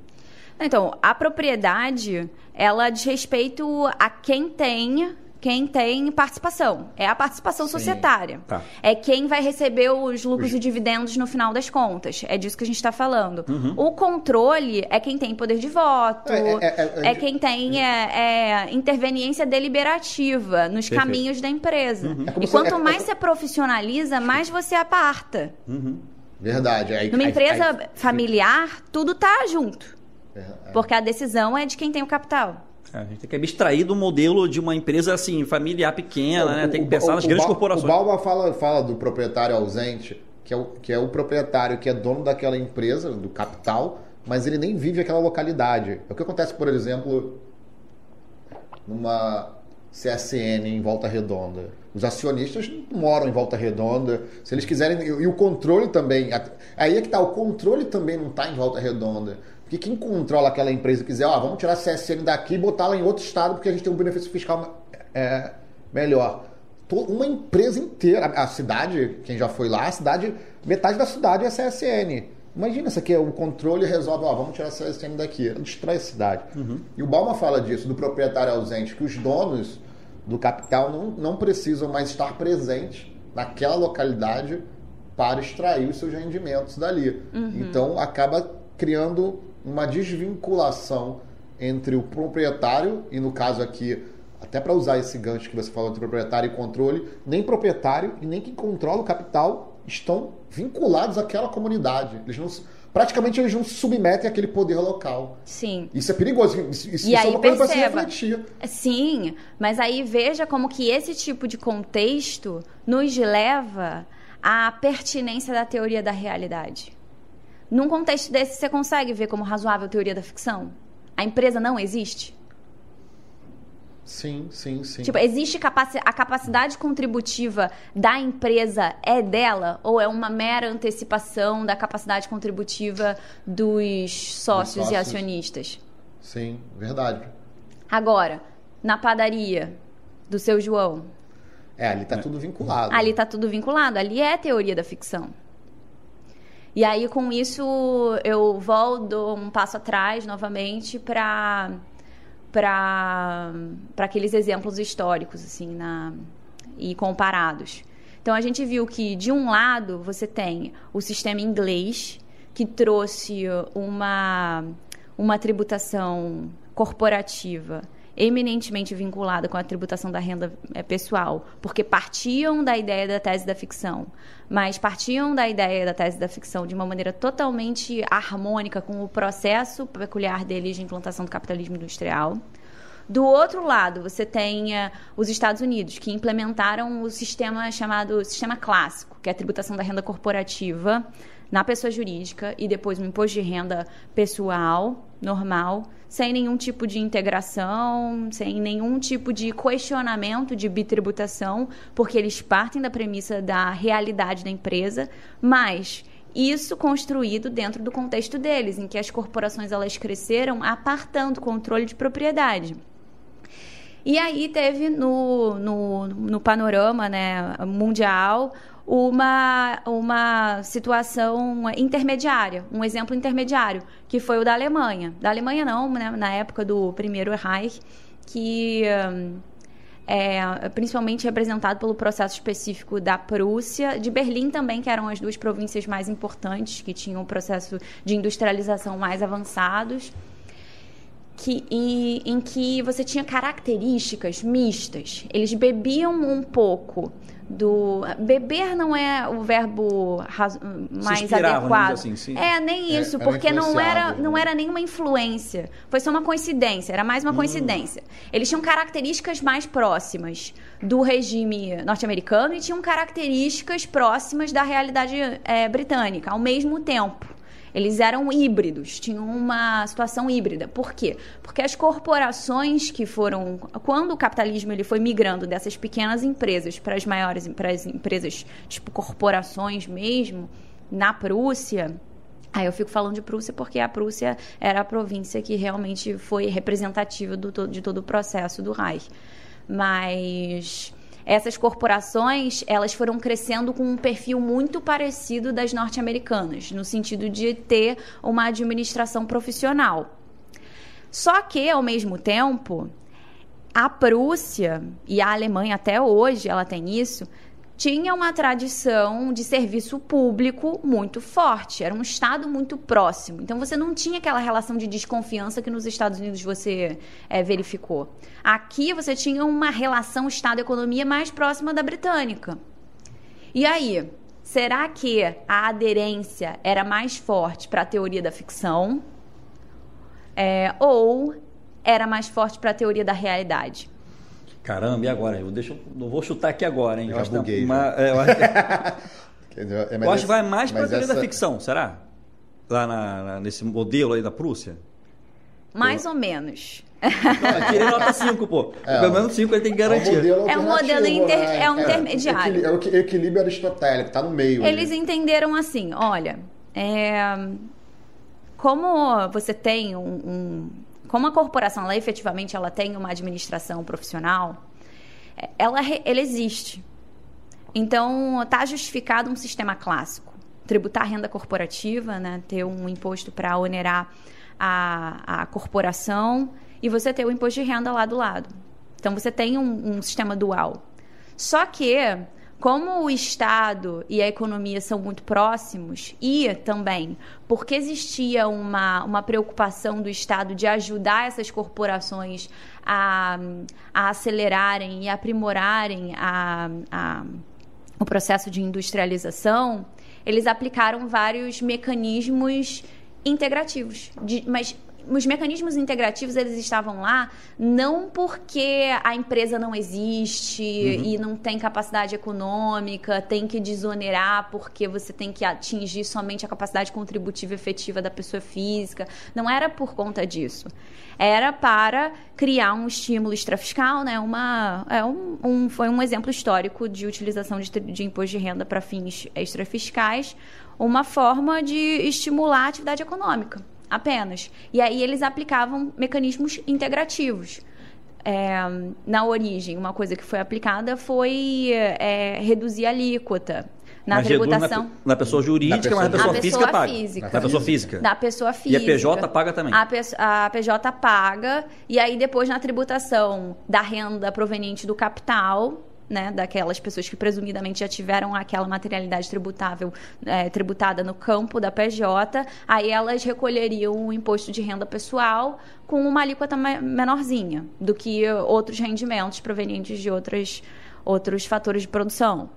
Então, a propriedade, ela diz respeito a quem tem, quem tem participação. É a participação Sim. societária. Tá. É quem vai receber os lucros Os- e dividendos no final das contas. É disso que a gente está falando. Uhum. O controle é quem tem poder de voto. É, É, é, é, é, quem tem é, é, interveniência deliberativa nos Perfeito. caminhos da empresa. É como E quanto é- mais é- você profissionaliza, mais você aparta. Verdade. Aí, Numa empresa aí- familiar, tudo tá junto. É, é. Porque a decisão é de quem tem o capital. A gente tem que abstrair do modelo de uma empresa assim, familiar pequena, né? O- Tem que pensar o- nas o grandes Bal- corporações. O Balba fala, fala do proprietário ausente, que é, o, que é o proprietário que é dono daquela empresa, do capital, mas ele nem vive aquela localidade. É o que acontece, por exemplo, numa CSN em Volta Redonda. Os acionistas não moram em Volta Redonda. Se eles quiserem. E, e o controle também. Aí é que tá, o controle também não está em Volta Redonda. Porque quem controla aquela empresa e quiser, ó, vamos tirar a CSN daqui e botar ela em outro estado porque a gente tem um benefício fiscal é, melhor. Uma empresa inteira, a cidade, quem já foi lá, a cidade, metade da cidade é CSN. Imagina isso aqui, o controle resolve, ó, vamos tirar a CSN daqui, destrói a cidade. E o Balma fala disso, do proprietário ausente, que os donos do capital não, não precisam mais estar presentes naquela localidade para extrair os seus rendimentos dali. Então acaba criando uma desvinculação entre o proprietário, e no caso aqui, até para usar esse gancho que você falou entre proprietário e controle, nem proprietário e nem quem controla o capital estão vinculados àquela comunidade. Eles não, praticamente eles não se submetem àquele poder local. Sim. Isso é perigoso. Isso, isso E é uma coisa para se refletir. Sim, mas aí veja como que esse tipo de contexto nos leva à pertinência da teoria da realidade. Num contexto desse, você consegue ver como razoável a teoria da ficção? A empresa não existe? Sim, sim, sim. Tipo, existe capaci a capacidade contributiva da empresa é dela ou é uma mera antecipação da capacidade contributiva dos sócios, e sócios. acionistas? Sim, verdade. Agora, na padaria do seu João, É, ali tá tudo vinculado. ali tá tudo vinculado, ali é teoria da ficção. E aí com isso eu volto um passo atrás novamente para para aqueles exemplos históricos assim na e comparados. Então a gente viu que de um lado você tem o sistema inglês que trouxe uma uma tributação corporativa eminentemente vinculada com a tributação da renda eh, pessoal, porque partiam da ideia da tese da ficção, mas partiam da ideia da tese da ficção de uma maneira totalmente harmônica com o processo peculiar deles de implantação do capitalismo industrial. Do outro lado, você tem uh, os Estados Unidos, que implementaram o sistema chamado sistema clássico, que é a tributação da renda corporativa na pessoa jurídica e depois um imposto de renda pessoal, normal, sem nenhum tipo de integração, sem nenhum tipo de questionamento de bitributação, porque eles partem da premissa da realidade da empresa, mas isso construído dentro do contexto deles, em que as corporações elas cresceram apartando controle de propriedade. E aí teve no, no, no panorama né, mundial uma, uma situação intermediária, um exemplo intermediário, que foi o da Alemanha. Da Alemanha não, né, na época do primeiro Reich, que é, principalmente representado pelo processo específico da Prússia, de Berlim também, que eram as duas províncias mais importantes, que tinham um processo de industrialização mais avançados. Que, em, em que você tinha características mistas. Eles bebiam um pouco do beber não é o verbo mais adequado. Assim, é nem é, isso, é, porque não era não né? era nenhuma influência. Foi só uma coincidência, era mais uma hum. coincidência. Eles tinham características mais próximas do regime norte-americano e tinham características próximas da realidade é, britânica ao mesmo tempo. Eles eram híbridos, tinham uma situação híbrida. Por quê? Porque as corporações que foram. Quando o capitalismo ele foi migrando dessas pequenas empresas para as maiores para as empresas, tipo corporações mesmo, na Prússia. Aí eu fico falando de Prússia porque a Prússia era a província que realmente foi representativa do, de todo o processo do Reich. Mas essas corporações elas foram crescendo com um perfil muito parecido das norte-americanas, no sentido de ter uma administração profissional. Só que, ao mesmo tempo, a Prússia e a Alemanha até hoje, ela tem isso, tinha uma tradição de serviço público muito forte, era um Estado muito próximo. Então você não tinha aquela relação de desconfiança que nos Estados Unidos você é, verificou. Aqui você tinha uma relação Estado-economia mais próxima da britânica. E aí, será que a aderência era mais forte para a teoria da ficção? É, ou era mais forte para a teoria da realidade? Caramba, e agora? Eu, deixa, eu vou chutar aqui agora, hein? Eu, acho, buguei, uma, é, eu acho, é, eu acho que <laughs> vai mais para a teoria essa... da ficção, será? Lá na, na, nesse modelo aí da Prússia? Mais ou menos. Não, tirei nota <laughs> 5, pô. É, Pelo menos 5 ele tem que garantir. É um modelo, é modelo inter, né? é um é, intermediário. É o equilíbrio aristotélico, tá no meio. Eles ali. entenderam assim, olha, é, como você tem um, um como a corporação ela efetivamente ela tem uma administração profissional, ela, ela existe. Então, está justificado um sistema clássico. Tributar a renda corporativa, né? ter um imposto para onerar a, a corporação e você ter o imposto de renda lá do lado. Então, você tem um, um sistema dual. Só que como o Estado e a economia são muito próximos, e também porque existia uma, uma preocupação do Estado de ajudar essas corporações a, a acelerarem e aprimorarem a, a, o processo de industrialização, eles aplicaram vários mecanismos integrativos, de, mas os mecanismos integrativos eles estavam lá não porque a empresa não existe uhum. e não tem capacidade econômica, tem que desonerar porque você tem que atingir somente a capacidade contributiva efetiva da pessoa física. Não era por conta disso. Era para criar um estímulo extrafiscal, né? Uma, é um, um foi um exemplo histórico de utilização de, de imposto de renda para fins extrafiscais, uma forma de estimular a atividade econômica apenas. E aí eles aplicavam mecanismos integrativos. É, na origem, uma coisa que foi aplicada foi é, reduzir a alíquota na mas tributação. Na, na, pessoa jurídica, pessoa, mas na pessoa, física paga. Física. Na pessoa física. Na pessoa física. E a PJ paga também. A, a PJ paga, e aí depois na tributação da renda proveniente do capital, né, daquelas pessoas que presumidamente já tiveram aquela materialidade tributável é, tributada no campo da PJ, aí elas recolheriam o imposto de renda pessoal com uma alíquota menorzinha do que outros rendimentos provenientes de outras, outros fatores de produção.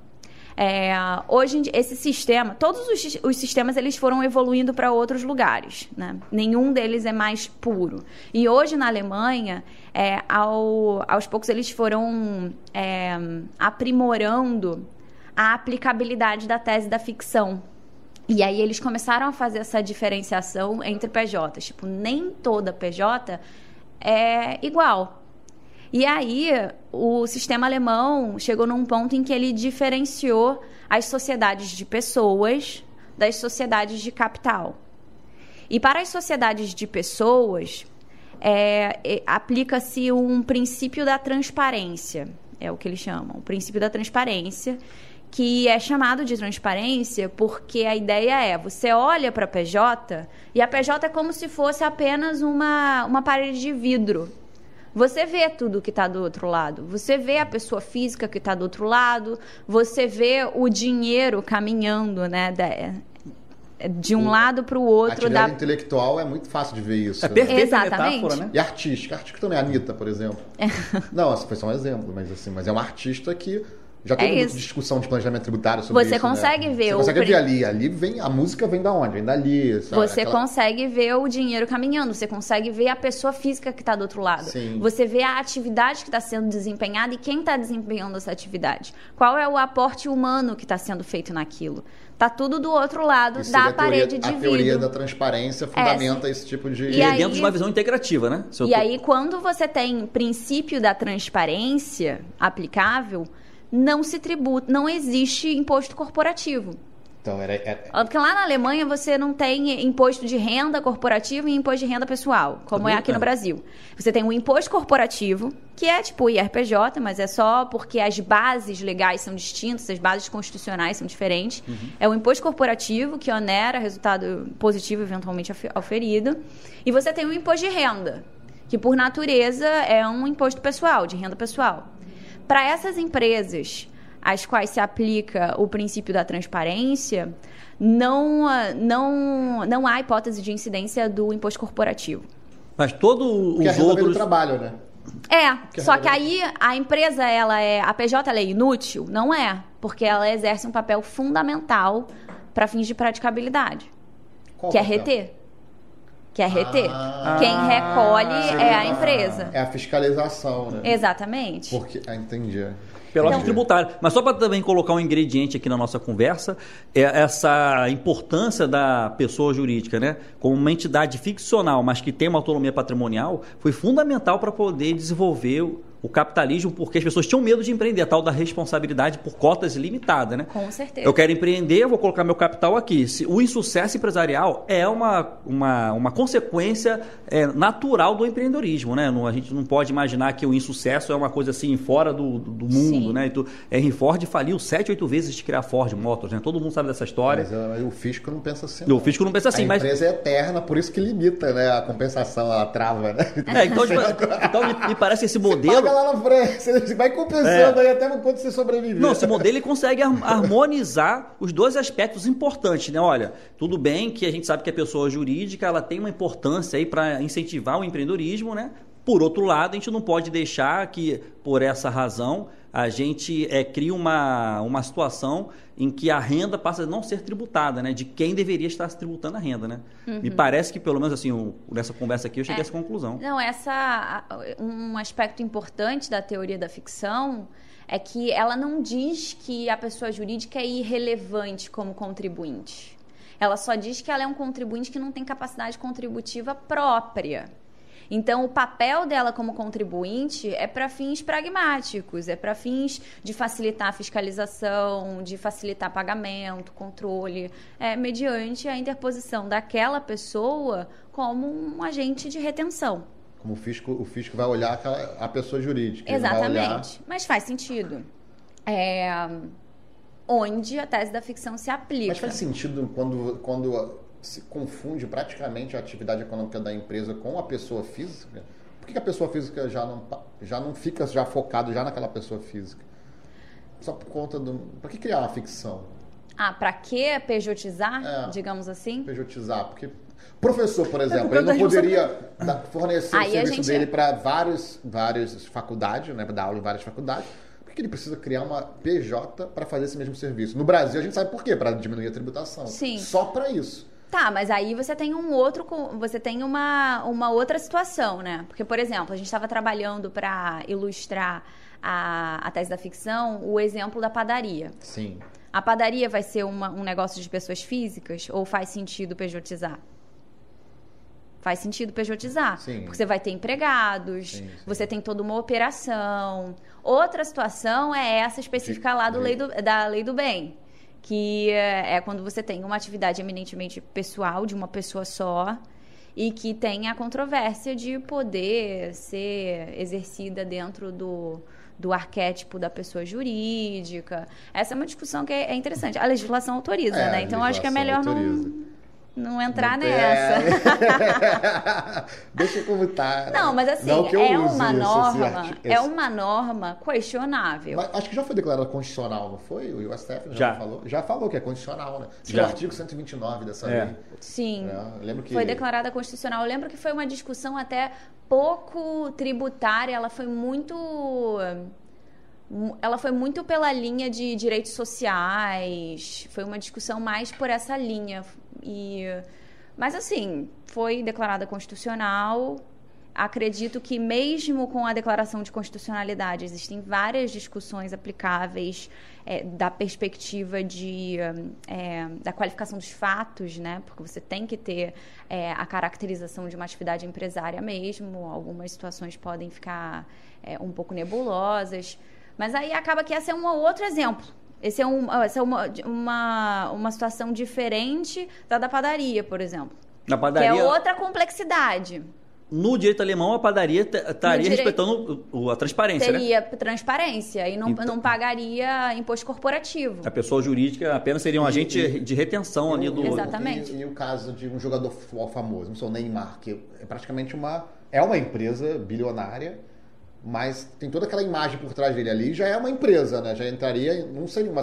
É, hoje, esse sistema, todos os, os sistemas eles foram evoluindo para outros lugares, né? Nenhum deles é mais puro. E hoje na Alemanha, é, ao, aos poucos eles foram é, aprimorando a aplicabilidade da tese da ficção. E aí eles começaram a fazer essa diferenciação entre PJs. Tipo, nem toda PJ é igual. E aí o sistema alemão chegou num ponto em que ele diferenciou as sociedades de pessoas das sociedades de capital. E para as sociedades de pessoas, é, aplica-se um princípio da transparência, é o que eles chamam, o princípio da transparência, que é chamado de transparência porque a ideia é você olha para a PJ e a PJ é como se fosse apenas uma, uma parede de vidro. Você vê tudo que está do outro lado. Você vê a pessoa física que está do outro lado. Você vê o dinheiro caminhando, né? de um o, lado para o outro. A da... intelectual é muito fácil de ver isso. É perfeita Exatamente. metáfora, né? E artística. Artística também, a Anitta, por exemplo. É. Não, essa foi só um exemplo, mas assim, mas é uma artista que já teve é discussão de planejamento tributário sobre você isso. Você consegue né? ver você o. consegue ver ali. Ali vem. A música vem da onde? Vem dali. Sabe? Você Aquela... consegue ver o dinheiro caminhando. Você consegue ver a pessoa física que está do outro lado. Sim. Você vê a atividade que está sendo desempenhada e quem está desempenhando essa atividade. Qual é o aporte humano que está sendo feito naquilo. Tá tudo do outro lado Isso da parede de vidro. A teoria da transparência fundamenta esse tipo de... E, e aí, dentro de uma visão integrativa, né? e aí, quando você tem princípio da transparência aplicável, não se tributa, não existe imposto corporativo. Então, era, era... Porque lá na Alemanha você não tem imposto de renda corporativa e imposto de renda pessoal, como é aqui no Brasil. Você tem o imposto corporativo, que é tipo o IRPJ, mas é só porque as bases legais são distintas, as bases constitucionais são diferentes. Uhum. É o imposto corporativo, que onera resultado positivo eventualmente auferido. E você tem o imposto de renda, que por natureza é um imposto pessoal, de renda pessoal. Para essas empresas às quais se aplica o princípio da transparência, não, não, não há hipótese de incidência do imposto corporativo. Mas todos os é outros... trabalho, né? É, que só que aí a empresa, ela é. A PJ ela é inútil? Não é, porque ela exerce um papel fundamental para fins de praticabilidade, Qual que é reter que é reter. Ah, Quem recolhe é a empresa. É a fiscalização, né? Exatamente. Porque, ah, entendi. Pela então, tributária. Mas só para também colocar um ingrediente aqui na nossa conversa, é essa importância da pessoa jurídica, né? Como uma entidade ficcional, mas que tem uma autonomia patrimonial, foi fundamental para poder desenvolver o capitalismo porque as pessoas tinham medo de empreender, a tal da responsabilidade por cotas limitadas, né? Com certeza. Eu quero empreender, eu vou colocar meu capital aqui. O insucesso empresarial é uma, uma, uma consequência é, natural do empreendedorismo, né? a gente não pode imaginar que o insucesso é uma coisa assim fora do, do mundo, Sim. né? Então, Henry Ford faliu sete, oito vezes de criar Ford Motors, né? Todo mundo sabe dessa história. Mas, o fisco não pensa assim. O não. fisco não pensa assim, a mas... empresa é eterna, por isso que limita, né? A compensação, ela trava, né? É, então, tipo, então me, me parece que esse modelo lá na frente. Você <laughs> vai compensando é. aí até quando você sobreviver. Não, esse modelo ele consegue harmonizar os dois aspectos importantes, né? Olha, tudo bem que a gente sabe que a pessoa jurídica ela tem uma importância aí para incentivar o empreendedorismo, né? Por outro lado, a gente não pode deixar que, por essa razão, a gente é, cria uma, uma situação em que a renda passa a não ser tributada, né? De quem deveria estar se tributando a renda, né? Uhum. Me parece que, pelo menos assim, nessa conversa aqui, eu cheguei é. a essa conclusão. Não, essa... Um aspecto importante da teoria da ficção é que ela não diz que a pessoa jurídica é irrelevante como contribuinte. Ela só diz que ela é um contribuinte que não tem capacidade contributiva própria. Então, o papel dela como contribuinte é para fins pragmáticos, é para fins de facilitar a fiscalização, de facilitar pagamento, controle, é, mediante a interposição daquela pessoa como um agente de retenção. Como o fisco, o fisco vai olhar a pessoa jurídica. Exatamente. Olhar... Mas faz sentido. É, onde a tese da ficção se aplica. Mas faz sentido quando, quando se confunde praticamente a atividade econômica da empresa com a pessoa física, por que a pessoa física já não, já não fica já focado já naquela pessoa física? Só por conta do... Para que criar uma ficção? Ah, para que pejotizar, é, digamos assim? Pejotizar, porque professor, por exemplo, ele não poderia fornecer Aí o serviço gente... dele para várias, várias faculdades, né, para dar aula em várias faculdades. Por que que ele precisa criar uma PJ para fazer esse mesmo serviço? No Brasil, a gente sabe por quê, para diminuir a tributação. Sim. Só para isso. Tá, mas aí você tem um outro, você tem uma, uma outra situação, né? Porque, por exemplo, a gente estava trabalhando para ilustrar a, a tese da ficção o exemplo da padaria. Sim. A padaria vai ser uma, um negócio de pessoas físicas ou faz sentido pejotizar? Faz sentido pejotizar. Sim. Porque você vai ter empregados, Sim, sim. você tem toda uma operação. Outra situação é essa específica lá do lei do, da lei do bem. Que é é quando você tem uma atividade eminentemente pessoal, de uma pessoa só, e que tem a controvérsia de poder ser exercida dentro do, do arquétipo da pessoa jurídica. Essa é uma discussão que é interessante. A legislação autoriza, É, né? Então acho que é melhor autoriza. não, não entrar Não- nessa. É. <laughs> Deixa como tá. Não, mas assim, Não é uma esse- esse norma, é uma norma questionável. Mas acho que já foi declarado constitucional, não foi? O STF já, Já. falou? Já falou que é constitucional, né? Sim, Já. o artigo 129 dessa É. lei. Sim. Eu lembro que Foi declarada constitucional. Eu lembro que foi uma discussão até pouco tributária, ela foi muito ela foi muito pela linha de direitos sociais, foi uma discussão mais por essa linha e mas assim, foi declarada constitucional. Acredito que mesmo com a declaração de constitucionalidade existem várias discussões aplicáveis é, da perspectiva de é, da qualificação dos fatos, né? Porque você tem que ter é, a caracterização de uma atividade empresária mesmo. Algumas situações podem ficar é, um pouco nebulosas, mas aí acaba que esse é um outro exemplo. Esse é, um, essa é uma, uma, uma situação diferente da da padaria, por exemplo. Na Que padaria, é outra complexidade. no direito alemão, a padaria estaria direito- respeitando a transparência, né? Teria transparência e não, Então- não pagaria imposto corporativo. A pessoa jurídica apenas seria um agente de retenção ali do... E Exatamente. E, e o caso de um jogador famoso, não sou o Neymar, que é praticamente uma. É uma empresa bilionária, mas tem toda aquela imagem por trás dele ali, já é uma empresa, né? Já entraria. Não seria uma.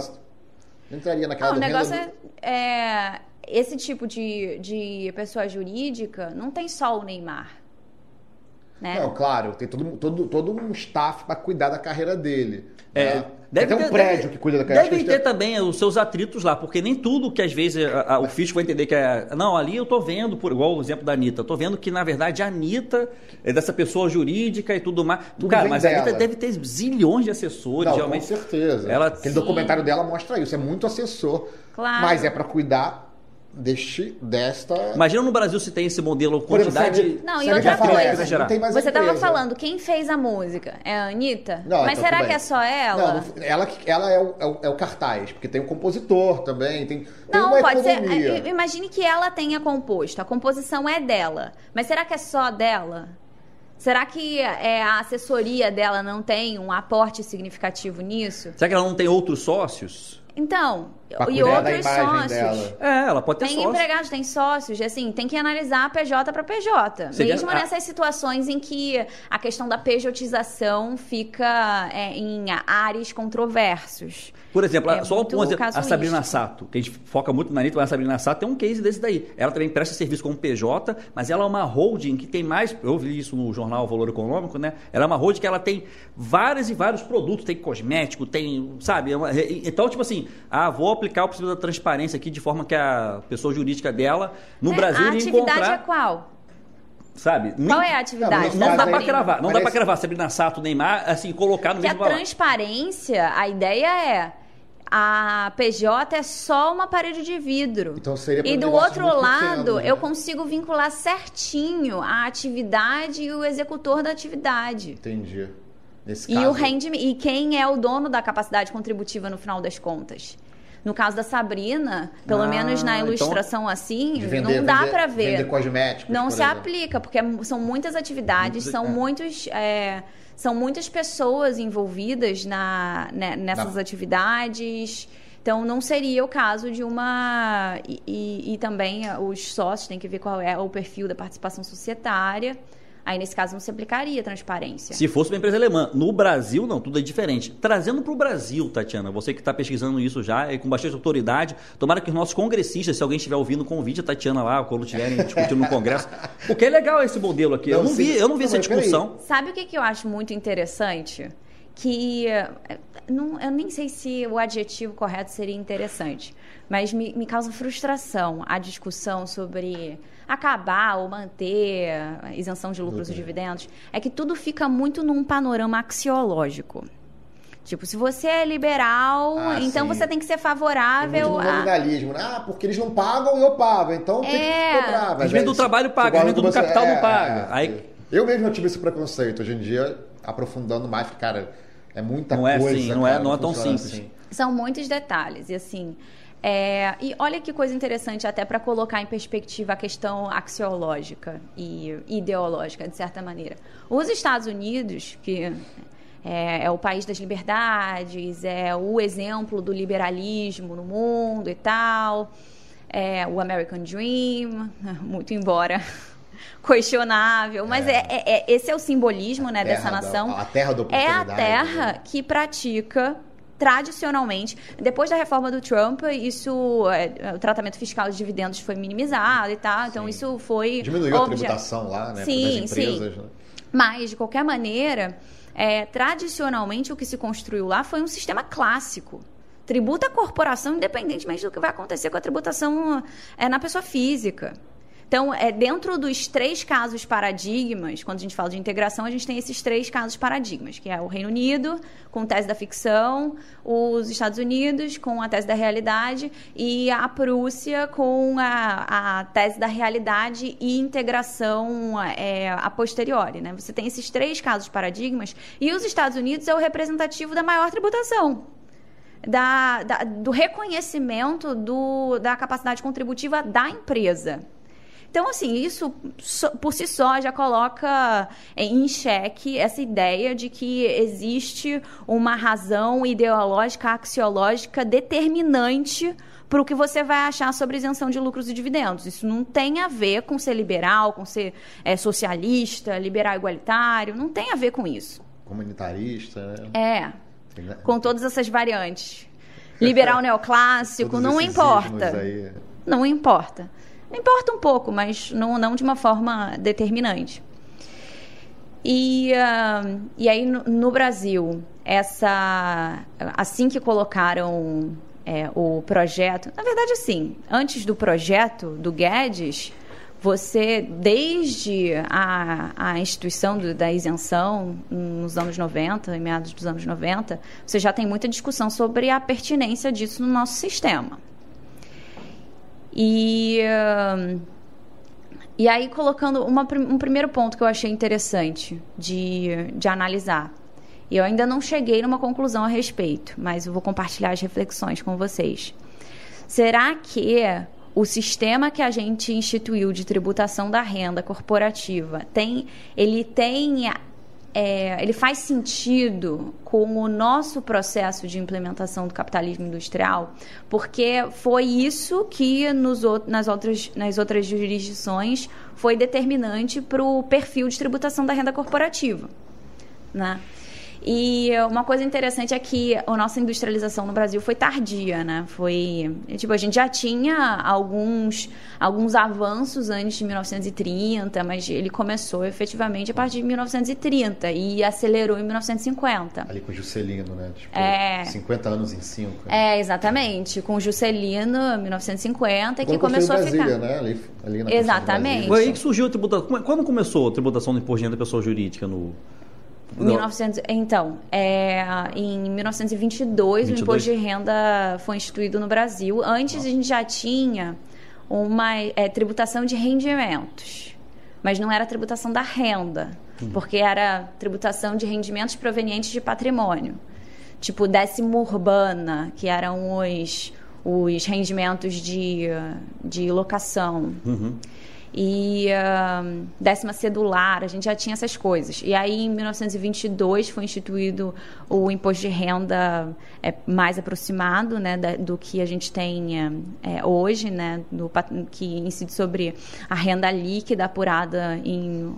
Não entraria naquela Não, o negócio renda- é, é, Esse tipo de, de pessoa jurídica não tem só o Neymar. Né? Não, claro, tem todo, todo, todo um staff para cuidar da carreira dele. É, né? Tem até um ter- prédio deve- que cuida da carreira. Devem ter também os seus atritos lá, porque nem tudo que às vezes a- a- o fisco vai entender que é. Não, ali eu tô vendo, por igual o exemplo da Anitta, eu tô vendo que na verdade a Anitta é dessa pessoa jurídica e tudo mais. Tudo Cara, mas a Anitta dela. deve ter zilhões de assessores, Não, realmente. com certeza. Ela- Aquele Sim. documentário dela mostra isso. É muito assessor. Claro. Mas é para cuidar deste, desta. Imagina no Brasil se tem esse modelo, exemplo, quantidade. Não, e outra gente vai falar, coisa, assim, não tem mais Você estava falando, quem fez a música? É a Anitta? Não, Mas então será que é só ela? Não, não- ela, ela é, o, é, o, é o cartaz, porque tem o compositor também, tem, tem Não, uma pode ser. economia. é, Imagine que ela tenha composto. A composição é dela. Mas será que é só dela? Será que é, a assessoria dela não tem um aporte significativo nisso? Será que ela não tem outros sócios? Então, Pra e outros sócios. dela. É, ela pode ter Tem sócios. empregados, tem sócios, assim, tem que analisar a PJ para PJ. Seria- Mesmo a- nessas situações em que a questão da pejotização fica é, em áreas controversos. Por exemplo, É só um exemplo, a. Sabrina Sato, que a gente foca muito na Anitta, mas a Sabrina Sato tem um case desse daí. Ela também presta serviço como PJ, mas ela é uma holding que tem mais. Eu vi isso no jornal Valor Econômico, né? Ela é uma holding que ela tem vários e vários produtos, tem cosmético, tem. Sabe? É então, tipo assim, ah, vou aplicar o princípio da transparência aqui de forma que a pessoa jurídica dela, no É, Brasil, a atividade encontrar. é qual? Sabe? Qual é a atividade? Não, Não dá aí- cravar, não mas dá pra esse- cravar Sabrina Sato, Neymar, assim, colocar no Que a mesmo balaio. transparência, a ideia é a PJ é só uma parede de vidro. Então seria pra E do outro lado, pequeno, né? eu consigo vincular certinho a atividade e o executor da atividade. Entendi. Nesse E caso, o rendimento, e quem é o dono da capacidade contributiva no final das contas? No caso da Sabrina, pelo Ah, menos na então- ilustração assim, de vender, não dá para ver. Vender cosméticos. Não se exemplo. aplica, porque é são muitas atividades, são é. muitos. é, são muitas pessoas envolvidas na, né, nessas Na- atividades. Então, não seria o caso de uma. E, e- e também os sócios têm que ver qual é o perfil da participação societária. Aí, nesse caso, não se aplicaria a transparência. Se fosse uma empresa alemã. No Brasil, não, tudo é diferente. Trazendo para o Brasil, Tatiana, você que está pesquisando isso já e com bastante autoridade, tomara que os nossos congressistas, se alguém estiver ouvindo, convide a Tatiana lá quando estiverem discutindo no Congresso. Porque é legal esse modelo aqui. eu Não, não vi, eu não vi Não, essa peraí. discussão. Sabe o que, que eu acho muito interessante? que não, eu nem sei se o adjetivo correto seria interessante, mas me, me causa frustração a discussão sobre acabar ou manter a isenção de lucros e dividendos. É que tudo fica muito num panorama axiológico. Tipo, se você é liberal, Ah, então sim. você tem que ser favorável a. nominalismo, né? Ah, porque eles não pagam e eu pago, então tem É. que cobrar. Mas é do trabalho paga, que do você- capital não é, paga. é. Aí- Eu mesmo tive esse preconceito. Hoje em dia, aprofundando mais, porque, cara, é muita Não é coisa. assim, não é- não é tão simples. assim. São muitos detalhes. E assim. É, e olha que coisa interessante, até para colocar em perspectiva a questão axiológica e ideológica, de certa maneira. Os Estados Unidos, que é, é o país das liberdades, é o exemplo do liberalismo no mundo e tal, é o American Dream, <laughs> muito embora <laughs> questionável, mas é. é- é- esse é o simbolismo né, dessa Terra da- nação. a terra da É a terra né? que pratica tradicionalmente, depois da reforma do Trump, isso, é, o tratamento fiscal de dividendos foi minimizado e tal, então Sim. isso foi Diminuiu a obje- tributação lá, né? Sim, das sim. empresas, né? Mas, de qualquer maneira, é, tradicionalmente o que se construiu lá foi um sistema clássico. Tributa a corporação independentemente do que vai acontecer com a tributação é, na pessoa física. Então, é, dentro dos três casos paradigmas, quando a gente fala de integração, a gente tem esses três casos paradigmas, que é o Reino Unido, com tese da ficção, os Estados Unidos, com a tese da realidade, e a Prússia, com a, a tese da realidade e integração é, a posteriori. Né? Você tem esses três casos paradigmas, e os Estados Unidos é o representativo da maior tributação da, da- do reconhecimento do, da capacidade contributiva da empresa. Então, assim, isso por si só já coloca em xeque essa ideia de que existe uma razão ideológica, axiológica determinante para o que você vai achar sobre isenção de lucros e dividendos. Isso não tem a ver com ser liberal, com ser eh, socialista, liberal igualitário, não tem a ver com isso. Comunitarista, né? É, Tem, com todas essas variantes. Liberal <laughs> neoclássico, não importa. aí. Não importa. Importa um pouco, mas não, não de uma forma determinante. E, ah, e aí no, no Brasil, essa assim que colocaram é, o projeto, na verdade assim, antes do projeto do Guedes, você desde a, a instituição do- da isenção nos anos 90, em meados dos anos 90, você já tem muita discussão sobre a pertinência disso no nosso sistema. E, ahn, e aí, colocando uma um primeiro ponto que eu achei interessante de, de analisar. E eu ainda não cheguei numa conclusão a respeito, mas eu vou compartilhar as reflexões com vocês. Será que o sistema que a gente instituiu de tributação da renda corporativa tem, ele tem é, ele faz sentido com o nosso processo de implementação do capitalismo industrial, porque foi isso que nos, nas, outras, nas outras jurisdições foi determinante para o perfil de tributação da renda corporativa. Né? E uma coisa interessante é que a nossa industrialização no Brasil foi tardia, né? Foi, tipo, a gente já tinha alguns, alguns avanços antes de 1930, mas ele começou efetivamente a partir de 1930 e acelerou em 1950. Ali com o Juscelino, né? Tipo, É. 50 anos em 5. É, exatamente, com Juscelino, 1950, que começou a construiu ficar. Brasília, né? Ali, ali na Exatamente. Foi aí que surgiu a tributação. Como- Quando começou a tributação do imposto de renda da pessoa jurídica no. 1900, então, é, em 1922 o 22? imposto de renda foi instituído no Brasil. Antes a gente já tinha uma é, tributação de rendimentos, mas não era tributação da renda, porque era tributação de rendimentos provenientes de patrimônio, tipo décimo urbana, que eram os, os rendimentos de, de locação Uhum. E ah, décima cedular, a gente já tinha essas coisas. E aí, em 1922, foi instituído o imposto de renda é, mais aproximado né, da- do que a gente tem é, hoje, né, do que incide sobre a renda líquida apurada em-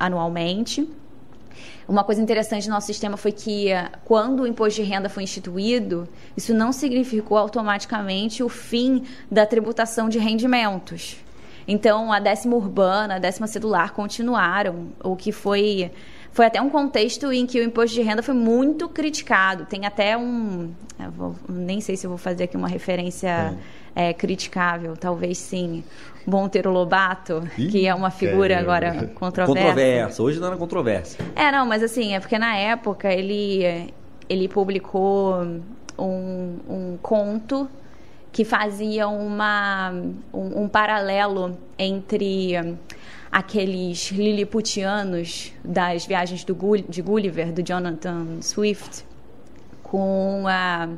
anualmente. Uma coisa interessante do nosso sistema foi que, eh, quando o imposto de renda foi instituído, isso não significou automaticamente o fim da tributação de rendimentos. Então, a décima urbana, a décima cedular continuaram, o que foi foi até um contexto em que o imposto de renda foi muito criticado. Tem até um. Vou, nem sei se eu vou fazer aqui uma referência é. É, criticável, talvez sim. Monteiro Lobato, Ih, que é uma figura é, agora controversa. Controversa, hoje não era controvérsia. É, não, mas assim, é porque na época ele, ele publicou um, um conto que fazia uma, um, um paralelo entre aqueles liliputianos das viagens do, de Gulliver, do Jonathan Swift, com, a,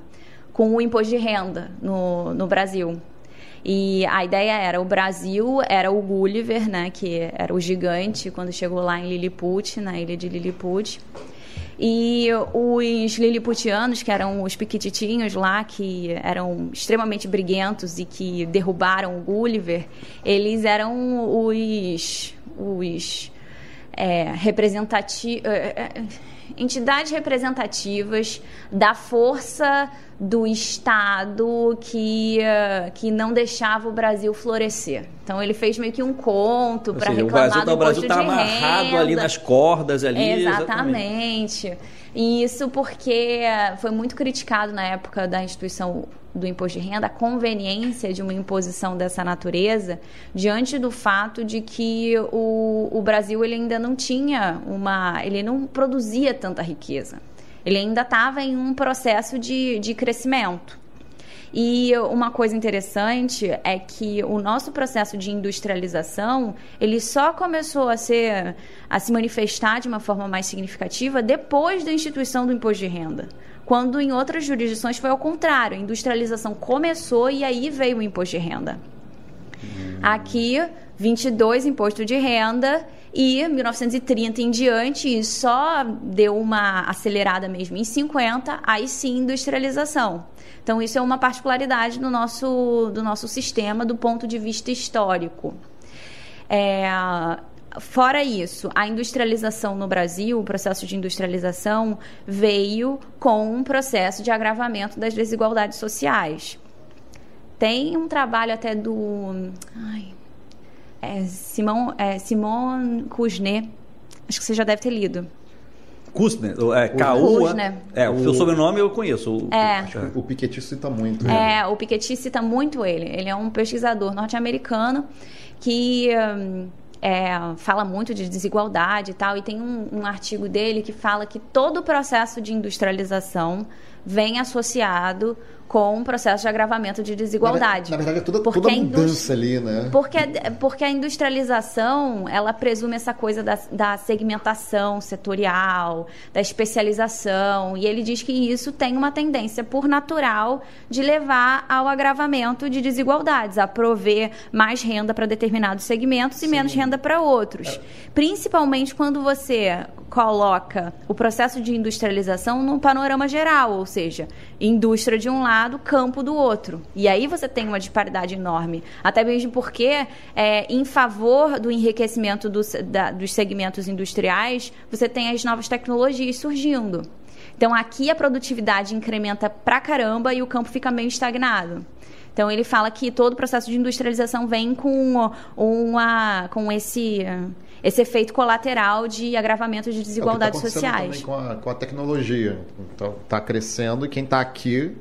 com o imposto de renda no, no Brasil. E a ideia era, o Brasil era o Gulliver, né, que era o gigante quando chegou lá em Lilliput, na ilha de Lilliput. E os liliputianos, que eram os piquititinhos lá, que eram extremamente briguentos e que derrubaram o Gulliver, eles eram os, os é, representativos. É, é, entidades representativas da força do Estado que, uh, que não deixava o Brasil florescer. Então ele fez meio que um conto para reclamar o Brasil, do o Brasil está amarrado renda. ali nas cordas ali. Exatamente. exatamente. E isso porque foi muito criticado na época da instituição do imposto de renda a conveniência de uma imposição dessa natureza diante do fato de que o, o Brasil ele ainda não tinha uma ele não produzia tanta riqueza ele ainda estava em um processo de, de crescimento e uma coisa interessante é que o nosso processo de industrialização, ele só começou a ser a se manifestar de uma forma mais significativa depois da instituição do imposto de renda. Quando em outras jurisdições foi ao contrário, a industrialização começou e aí veio o imposto de renda. Aqui, 22 imposto de renda e 1930 em diante só deu uma acelerada mesmo em 50, aí sim industrialização. Então, isso é uma particularidade do nosso, do nosso sistema do ponto de vista histórico. É, fora isso, a industrialização no Brasil, o processo de industrialização, veio com um processo de agravamento das desigualdades sociais. Tem um trabalho até do. Ai, é, Simon, é, Simon Kuznet, acho que você já deve ter lido Kusner, é, Kusner. É, o seu sobrenome eu conheço. O, é. o Piketty cita muito ele. É, o Piketty cita muito ele. Ele é um pesquisador norte-americano que hum, é, fala muito de desigualdade e tal. E tem um, um artigo dele que fala que todo o processo de industrialização vem associado com um processo de agravamento de desigualdade. Na, verdade, é toda, toda a mudança ali, né? Porque, porque a industrialização, ela presume essa coisa da, da segmentação setorial, da especialização, e ele diz que isso tem uma tendência, por natural, de levar ao agravamento de desigualdades, a prover mais renda para determinados segmentos e Sim. menos renda para outros. É. Principalmente quando você coloca o processo de industrialização num panorama geral, ou seja, indústria de um lado, campo do outro. E aí você tem uma disparidade enorme. Até mesmo porque, é, em favor do enriquecimento do, da, dos segmentos industriais, você tem as novas tecnologias surgindo. Então aqui a produtividade incrementa pra caramba e o campo fica meio estagnado. Então ele fala que todo o processo de industrialização vem com uma com esse esse efeito colateral de agravamento de desigualdades é tá sociais. Com a, com a tecnologia. Está tá crescendo e quem está aqui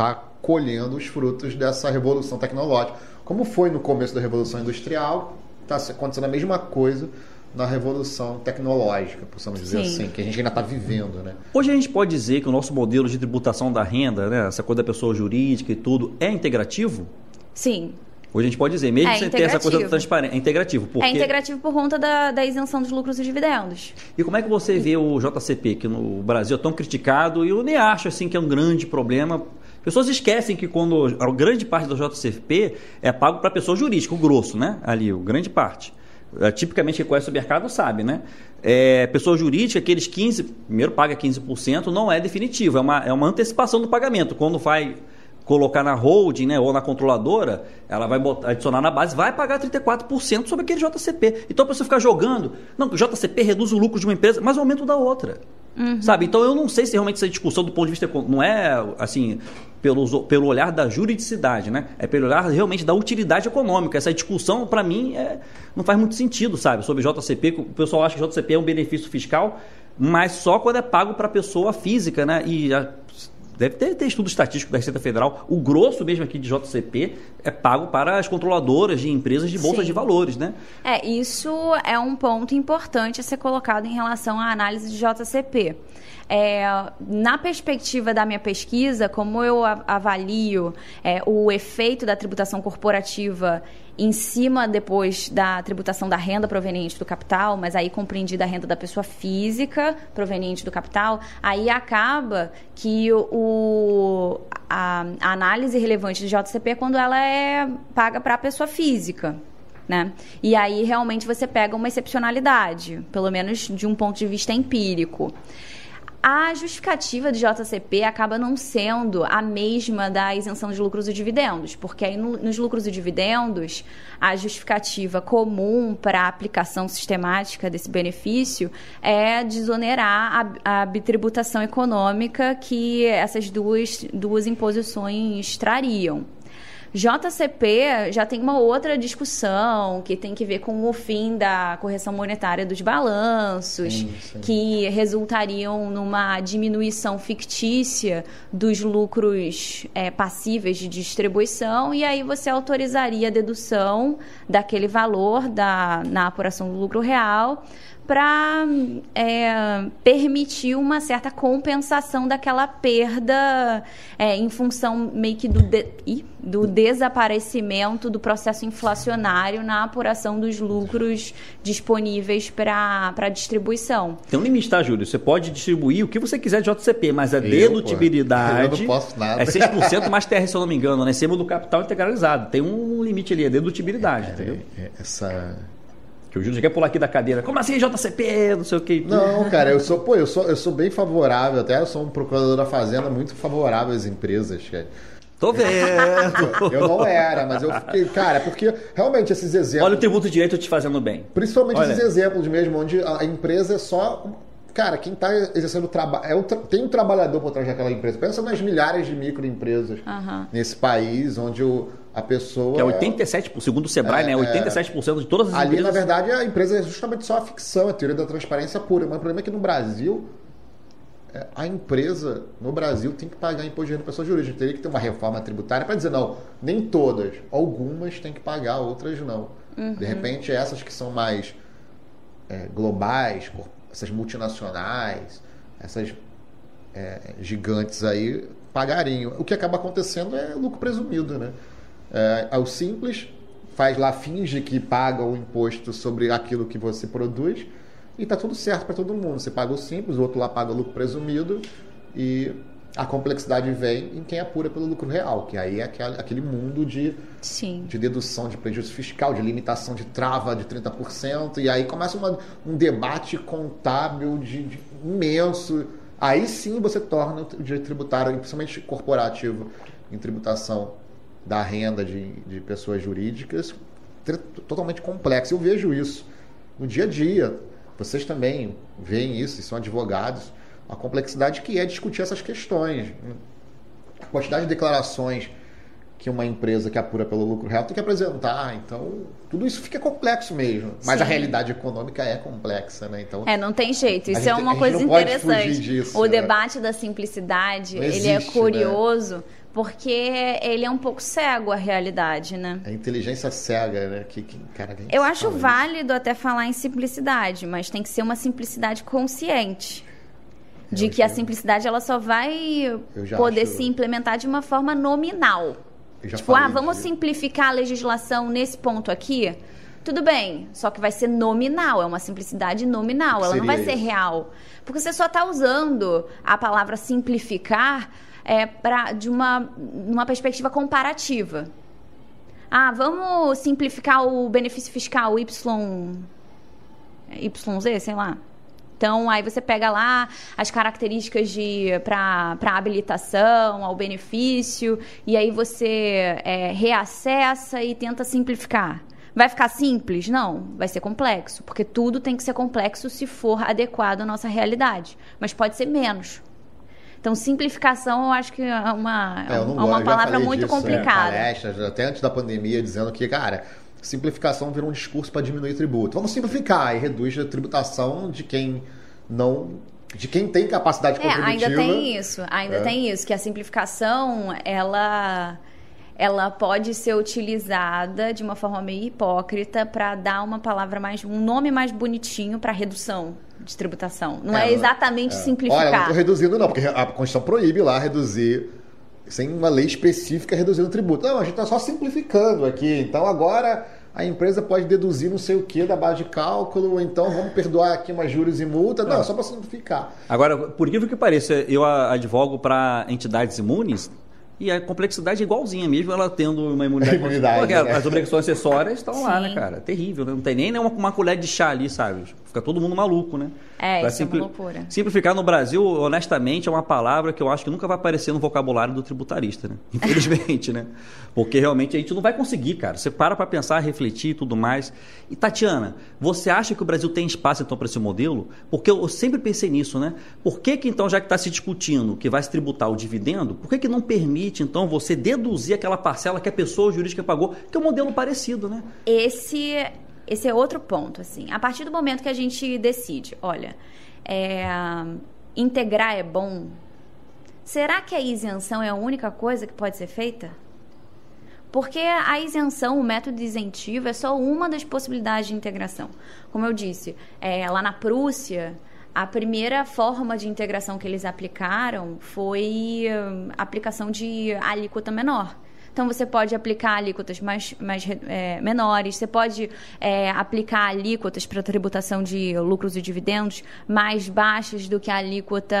está colhendo os frutos dessa revolução tecnológica. Como foi no começo da Revolução Industrial, está acontecendo a mesma coisa na revolução tecnológica, possamos dizer Sim. assim, que a gente ainda está vivendo, né? Hoje a gente pode dizer que o nosso modelo de tributação da renda, né, essa coisa da pessoa jurídica e tudo, é integrativo? Sim, Hoje a gente pode dizer, mesmo é sem ter essa coisa transparente, é integrativo. Porque... É integrativo por conta da, da, isenção dos lucros e dividendos. E como é que você vê o JCP, que no Brasil é tão criticado, e eu nem acho assim que é um grande problema. Pessoas esquecem que quando a grande parte do JCP é pago para pessoa jurídica, o grosso, né? Ali, o grande parte. É, tipicamente quem conhece o mercado sabe, né? É, pessoa jurídica, aqueles 15%, primeiro paga 15%, não é definitivo, é uma, é uma antecipação do pagamento. Quando vai colocar na holding né, ou na controladora, ela vai botar, adicionar na base, vai pagar 34% sobre aquele JCP. Então, para você ficar jogando, não, o JCP reduz o lucro de uma empresa, mas o aumento da outra. Uhum. Sabe? Então eu não sei se realmente essa discussão do ponto de vista não é assim pelo, pelo olhar da juridicidade, né? É pelo olhar realmente da utilidade econômica. Essa discussão, para mim, é, não faz muito sentido, sabe? Sobre JCP, o pessoal acha que JCP é um benefício fiscal, mas só quando é pago para pessoa física, né? E a, deve ter, ter, estudo estatístico da Receita Federal. O grosso mesmo aqui de JCP é pago para as controladoras de empresas de bolsa Sim. de valores, né? É, isso é um ponto importante a ser colocado em relação à análise de JCP. É, na perspectiva da minha pesquisa, como eu avalio é, o efeito da tributação corporativa em cima depois da tributação da renda proveniente do capital, mas aí compreendida a renda da pessoa física proveniente do capital, aí acaba que o, a, a análise relevante de JCP é quando ela é paga para a pessoa física. Né? E aí realmente você pega uma excepcionalidade, pelo menos de um ponto de vista empírico. A justificativa de JCP acaba não sendo a mesma da isenção de lucros e dividendos, porque aí no, nos lucros e dividendos, a justificativa comum para a aplicação sistemática desse benefício é desonerar a, a bitributação econômica que essas duas, duas imposições trariam. JCP já tem uma outra discussão que tem que ver com o fim da correção monetária dos balanços, sim, sim. que resultariam numa diminuição fictícia dos lucros é, passíveis de distribuição, e aí você autorizaria a dedução daquele valor da, na apuração do lucro real para é, permitir uma certa compensação daquela perda é, em função meio que do, de, do desaparecimento do processo inflacionário na apuração dos lucros disponíveis para distribuição. Tem um limite, tá, Júlio? Você pode distribuir o que você quiser de JCP, mas a eu, dedutibilidade. Eu não posso nada. É 6% mais TR, se eu não me engano, né? Em cima do capital integralizado. Tem um limite ali, a dedutibilidade, é, entendeu? É, essa que o Júlio já quer pular aqui da cadeira. Como assim, JCP? Não sei o que. Não, cara, eu sou, pô, eu sou, eu sou bem favorável, até eu sou um procurador da Fazenda muito favorável às empresas, cara. Tô vendo. <laughs> eu não era, mas eu fiquei. Cara, porque realmente esses exemplos. Olha o tributo direito te fazendo bem. Principalmente Olha. esses exemplos mesmo, onde a empresa é só. Cara, quem está exercendo trabalho. É tra... Tem um trabalhador por trás daquela empresa. Pensa nas milhares de microempresas uhum. nesse país, onde o a pessoa. Que é 87%, segundo o Sebrae, é, né? 87% é. de todas as ali, empresas. Ali, na verdade, a empresa é justamente só a ficção, a teoria da transparência pura. Mas o problema é que no Brasil, é, a empresa no Brasil tem que pagar imposto de renda pessoa jurídica. Teria que ter uma reforma tributária para dizer, não, nem todas. Algumas têm que pagar, outras não. Uhum. De repente, essas que são mais é, globais, essas multinacionais, essas é, gigantes aí, pagariam. O que acaba acontecendo é lucro presumido, né? É, ao simples, faz lá, finge que paga o imposto sobre aquilo que você produz e está tudo certo para todo mundo. Você paga o simples, o outro lá paga o lucro presumido e a complexidade vem em quem apura pelo lucro real, que aí é aquele mundo de, de dedução de prejuízo fiscal, de limitação de trava de 30%, e aí começa uma, um debate contábil de, de imenso. Aí sim você torna o direito tributário, principalmente corporativo, em tributação da renda de, de pessoas jurídicas totalmente complexo. Eu vejo isso no dia a dia. Vocês também veem isso, e são advogados. A complexidade que é discutir essas questões. A quantidade de declarações que uma empresa que apura pelo lucro real tem que apresentar. Então, tudo isso fica complexo mesmo. Mas Sim. a realidade econômica é complexa, né? Então, é, não tem jeito. Isso é gente, é uma coisa interessante. Disso, o né? debate da simplicidade, ele é né? curioso. Né? Porque ele é um pouco cego à realidade, né? A inteligência cega, né? Que, que, cara, que Eu acho válido até falar em simplicidade, mas tem que ser uma simplicidade consciente. De que a simplicidade ela só vai poder acho... se implementar de uma forma nominal. Tipo, ah, vamos de... simplificar a legislação nesse ponto aqui? Tudo bem, só que vai ser nominal, é uma simplicidade nominal, ela não vai ser real. Porque você só está usando a palavra simplificar é, pra, de uma, uma perspectiva comparativa. Ah, vamos simplificar o benefício fiscal Y, YZ, sei lá. Então, aí você pega lá as características de para habilitação, ao benefício, e aí você é, reacessa e tenta simplificar. Vai ficar simples? Não, vai ser complexo, porque tudo tem que ser complexo se for adequado à nossa realidade, mas pode ser menos. Então, simplificação eu acho que é uma, É, é uma gosto, palavra muito disso, é, complicada. palestras, até antes da pandemia, dizendo que, cara, simplificação virou um discurso para diminuir tributo. Vamos simplificar e reduz a tributação de quem não. de quem tem capacidade É, contributiva. ainda tem isso, ainda É. tem isso, que a simplificação, ela ela pode ser utilizada de uma forma meio hipócrita para dar uma palavra mais um nome mais bonitinho para redução de tributação. Não é, É, exatamente É. simplificar. Olha, eu não estou reduzindo, não, porque a Constituição proíbe lá reduzir, sem uma lei específica, reduzindo o tributo. Não, a gente está só simplificando aqui. Então agora a empresa pode deduzir não sei o que da base de cálculo, ou então vamos perdoar aqui umas juros e multa. Não, é só para simplificar. Agora, por incrível que pareça, eu advogo para entidades imunes e a complexidade é igualzinha, mesmo ela tendo uma imunidade. <laughs> Imunidade, Porque né? As obrigações acessórias estão lá, né, cara? Terrível, né? Não tem nem uma, uma colher de chá ali, sabe? Fica todo mundo maluco, né? É, Pra isso é uma loucura. Simplificar no Brasil, honestamente, é uma palavra que eu acho que nunca vai aparecer no vocabulário do tributarista, né? <laughs> Infelizmente, né? Porque realmente a gente não vai conseguir, cara. Você para para pensar, refletir e tudo mais. E Tatiana, você acha que o Brasil tem espaço então para esse modelo? Porque eu sempre pensei nisso, né? Por que, que então, já que está se discutindo que vai se tributar o dividendo, por que, que não permite então você deduzir aquela parcela que a pessoa jurídica pagou, que é um modelo parecido, né? Esse, esse é outro ponto, assim. A partir do momento que a gente decide, olha, é, integrar é bom, será que a isenção é a única coisa que pode ser feita? Porque a isenção, o método isentivo, é só uma das possibilidades de integração. Como eu disse, é, lá na Prússia, a primeira forma de integração que eles aplicaram foi hum, aplicação de alíquota menor. Então, você pode aplicar alíquotas mais, mais é, menores, você pode é, aplicar alíquotas para tributação de lucros e dividendos mais baixas do que a alíquota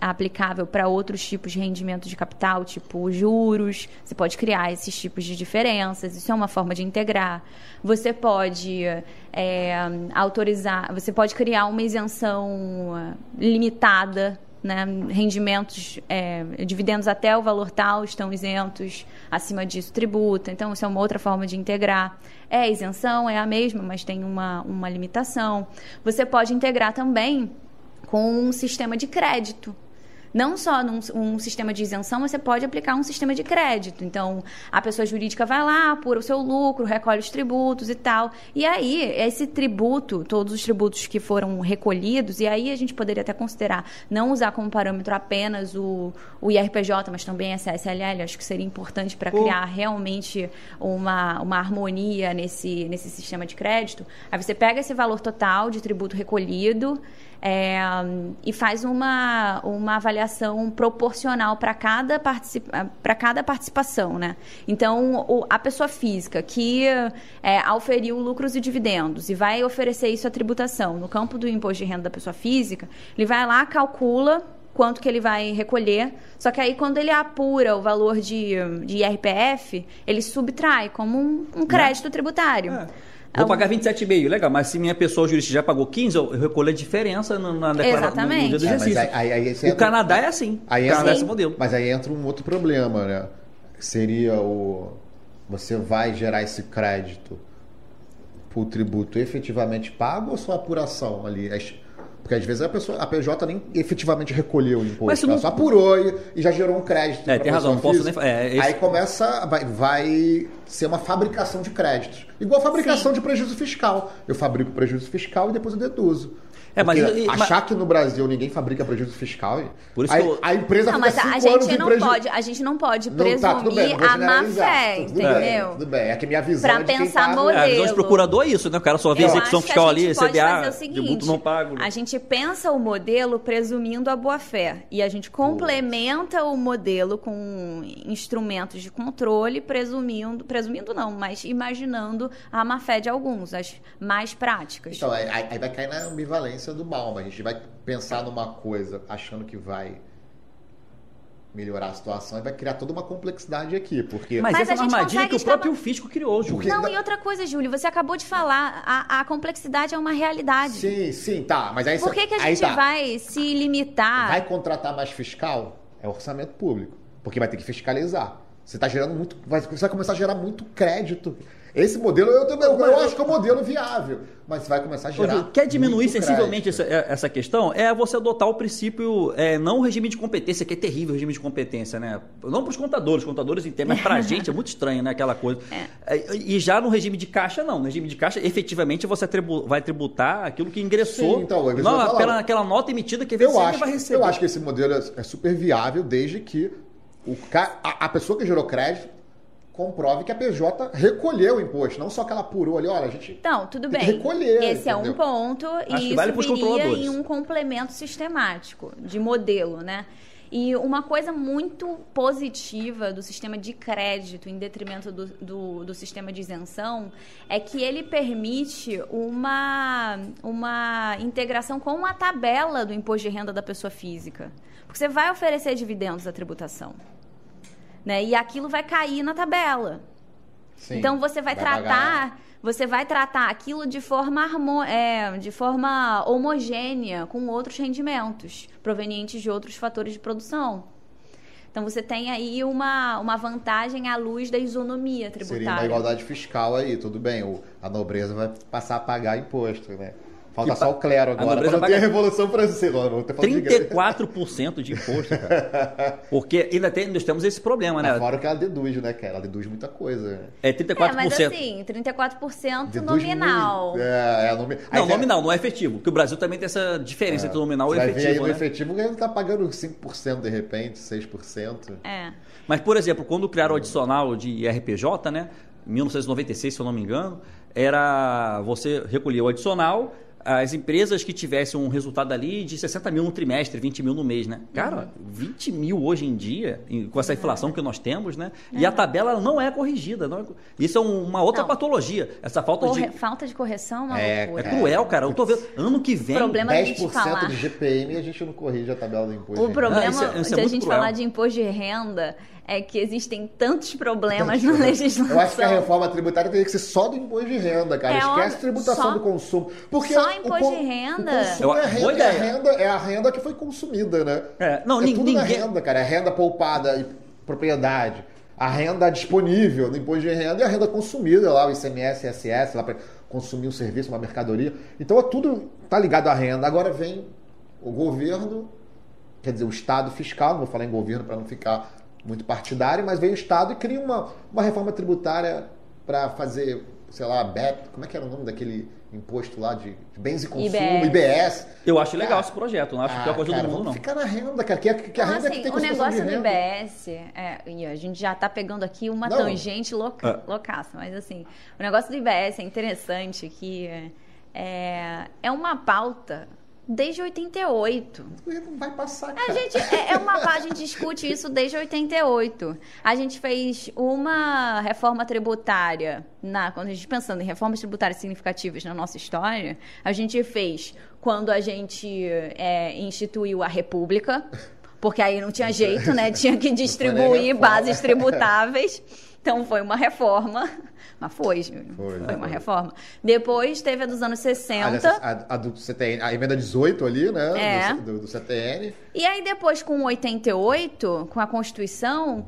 aplicável para outros tipos de rendimento de capital, tipo juros. Você pode criar esses tipos de diferenças, isso é uma forma de integrar. Você pode é, autorizar, você pode criar uma isenção limitada né, rendimentos, é, dividendos até o valor tal estão isentos, acima disso tributa. Então, isso é uma outra forma de integrar. É isenção, é a mesma, mas tem uma, uma limitação. Você pode integrar também com um sistema de crédito. Não só num um sistema de isenção, mas você pode aplicar um sistema de crédito. Então, a pessoa jurídica vai lá, apura o seu lucro, recolhe os tributos e tal. E aí, esse tributo, todos os tributos que foram recolhidos, e aí a gente poderia até considerar não usar como parâmetro apenas o, o IRPJ, mas também a CSLL, acho que seria importante para criar realmente uma, uma harmonia nesse, nesse sistema de crédito. Aí você pega esse valor total de tributo recolhido é, e faz uma, uma avaliação proporcional para cada, participa cada participação. Né? Então, o- a pessoa física que é, auferiu lucros e dividendos e vai oferecer isso à tributação no campo do imposto de renda da pessoa física, ele vai lá, calcula quanto que ele vai recolher. Só que aí, quando ele apura o valor de, de IRPF, ele subtrai como um, um crédito tributário. É. Vou pagar 27,5, legal, mas se minha pessoa jurídica já pagou 15, eu eu recolho a diferença na declaração no, no dia do Exatamente. É, exercício. aí- aí- aí você o entra- Canadá é assim. Aí o Canadá é entra- esse modelo. Mas aí entra um outro problema, né? Seria o. Você vai gerar esse crédito pro tributo efetivamente pago ou só apuração ali? As- Porque às vezes a pessoa, a PJ nem efetivamente recolheu o imposto. Mas se ela não- só apurou e, e já gerou um crédito. É, tem razão, não posso nem é, esse- Aí começa, vai, vai ser uma fabricação de créditos. Igual a fabricação Sim. de prejuízo fiscal. Eu fabrico prejuízo fiscal e depois eu deduzo. É, mas- achar que no Brasil ninguém fabrica prejuízo fiscal. Por isso a, que eu- a empresa Não, mas a, a gente não preju- pode, a gente não pode Não, presumir tá, tudo bem, não a má fé, Tudo bem, entendeu? Tudo bem, é que minha visão Pra é de quem pensar tá no- modelo. É, a visão de procurador é isso, né? O cara só vê Eu execução fiscal a ali, gente pode CBA, fazer o seguinte, não pago. né? A gente pensa o modelo presumindo a boa-fé e a gente complementa o modelo com instrumentos de controle, presumindo, presumindo não, mas imaginando a má-fé de alguns, as mais práticas. Então, aí, aí vai cair na ambivalência do mal, mas a gente vai pensar numa coisa achando que vai melhorar a situação e vai criar toda uma complexidade aqui, porque Mas, Mas essa é a uma gente armadilha que consegue o próprio escapar- fisco criou, Júlio. Porque- Não, e outra coisa, Júlio, você acabou de falar, a, a complexidade é uma realidade. sim, sim, tá, mas aí Por que, que a gente tá. vai se limitar? Vai contratar mais fiscal? É orçamento público. Porque vai ter que fiscalizar. Você tá gerando muito. vai- Você vai começar a gerar muito crédito. Esse modelo, eu, também, eu, eu acho que é um modelo viável, mas vai começar a gerar. quer diminuir muito sensivelmente essa, crédito. essa questão? É você adotar o princípio, é, não o regime de competência, que é terrível o regime de competência, né? Não para os contadores, os contadores entendem, mas para a <laughs> gente é muito estranho, né? Aquela coisa. É, E já no regime de caixa, não. No regime de caixa, efetivamente, você tribu- vai tributar aquilo que ingressou. Sim, então, é não, pela, aquela nota emitida que Eu acho, vai receber. eu acho que esse modelo é, é super viável desde que o a pessoa que gerou crédito comprove que a PJ recolheu o imposto, não só que ela apurou ali, olha, a gente Então, tudo Tem bem. que recolher, Esse é um entendeu? ponto e isso vale pros viria em um complemento sistemático de modelo, né? E uma coisa muito positiva do sistema de crédito em detrimento do, do, do sistema de isenção é que ele permite uma, uma integração com a tabela do imposto de renda da pessoa física. Porque você vai oferecer dividendos à tributação. Né? E aquilo vai cair na tabela. Sim, Então você vai, pagar. tratar, você vai tratar aquilo de forma harmo- é, de forma homogênea com outros rendimentos provenientes de outros fatores de produção. Então você tem aí uma, uma vantagem à luz da isonomia Seria uma tributária. igualdade fiscal aí, tudo bem. O, a nobreza vai passar a pagar imposto, né? Falta Que só pa- o clero agora. Quando tem a paga- Revolução Francesa. Igreja. 34% de imposto, cara. <laughs> Porque ainda tem, nós temos esse problema, né? Fora que ela deduz, né, cara? Ela deduz muita coisa. né? É 34%. É, mas assim, 34% Deduz nominal. muito. É, é nomi... Não, Aí, nominal, não é efetivo. Porque o Brasil também tem essa diferença entre o nominal e o vai ver aí efetivo. no né? efetivo que ele tá pagando 5% de repente, 6%. É. Mas, por exemplo, quando criaram o adicional de RPJ, né? Em 1996, se eu não me engano, era você recolher o adicional, as empresas que tivessem um resultado ali de 60 mil no trimestre, 20 mil no mês, né? Cara, 20 mil hoje em dia, com essa inflação que nós temos, né? E a tabela ela não é corrigida. não é Isso é um- uma outra Não. patologia. Essa falta Corre- de. Falta de correção é uma É, É loucura. cruel, cara. Eu tô vendo. Ano que vem. Problema- Mas a gente 10% falar. de GPM e a gente não corrige a tabela do imposto. O problema isso é- isso é de a muito gente cruel. falar de imposto de renda é que existem tantos problemas na legislação. Eu acho que a reforma tributária teria que ser só do imposto de renda, cara. É Esquece óbvio, tributação só- do consumo. Porque só o imposto con- de renda. O consumo Eu- é, renda, é, a renda, é a renda que foi consumida, né? É, não, é nin- tudo na ninguém- renda, cara. É renda poupada e propriedade. A renda disponível no imposto de renda e a renda consumida lá, o ICMS, ISS, lá para consumir um serviço, uma mercadoria. Então é tudo tá ligado à renda. Agora vem o governo, quer dizer, o Estado fiscal, não vou falar em governo para não ficar muito partidário, mas vem o Estado e cria uma, uma reforma tributária para fazer, sei lá, BEP, como é que era o nome daquele imposto lá de, de bens e consumo, IBS. IBS. Eu acho legal Cara, esse projeto. Não acho que é ah, uma coisa cara, do mundo, não. ficar na renda, cara. Que, a- que a Então, renda é assim, que tem o negócio do. IBS, é, e a gente já tá pegando aqui uma Não. tangente louca, É. loucaça, mas assim, o negócio do IBS é interessante que é, é uma pauta desde 88. Não vai passar, A cara. gente, é, é uma a gente discute isso desde 88. A gente fez uma reforma tributária, na, quando a gente pensando em reformas tributárias significativas na nossa história, a gente fez quando a gente é, instituiu a República, porque aí não tinha <laughs> jeito, né? Tinha que distribuir bases tributáveis. Então foi uma reforma. <laughs> Mas foi, Júlio. Foi, Foi, foi. uma reforma. Depois teve a dos anos 60. A, a, a do CTN, a emenda 18 ali, né? É. Do, do, do CTN. E aí depois, com 88, com a Constituição,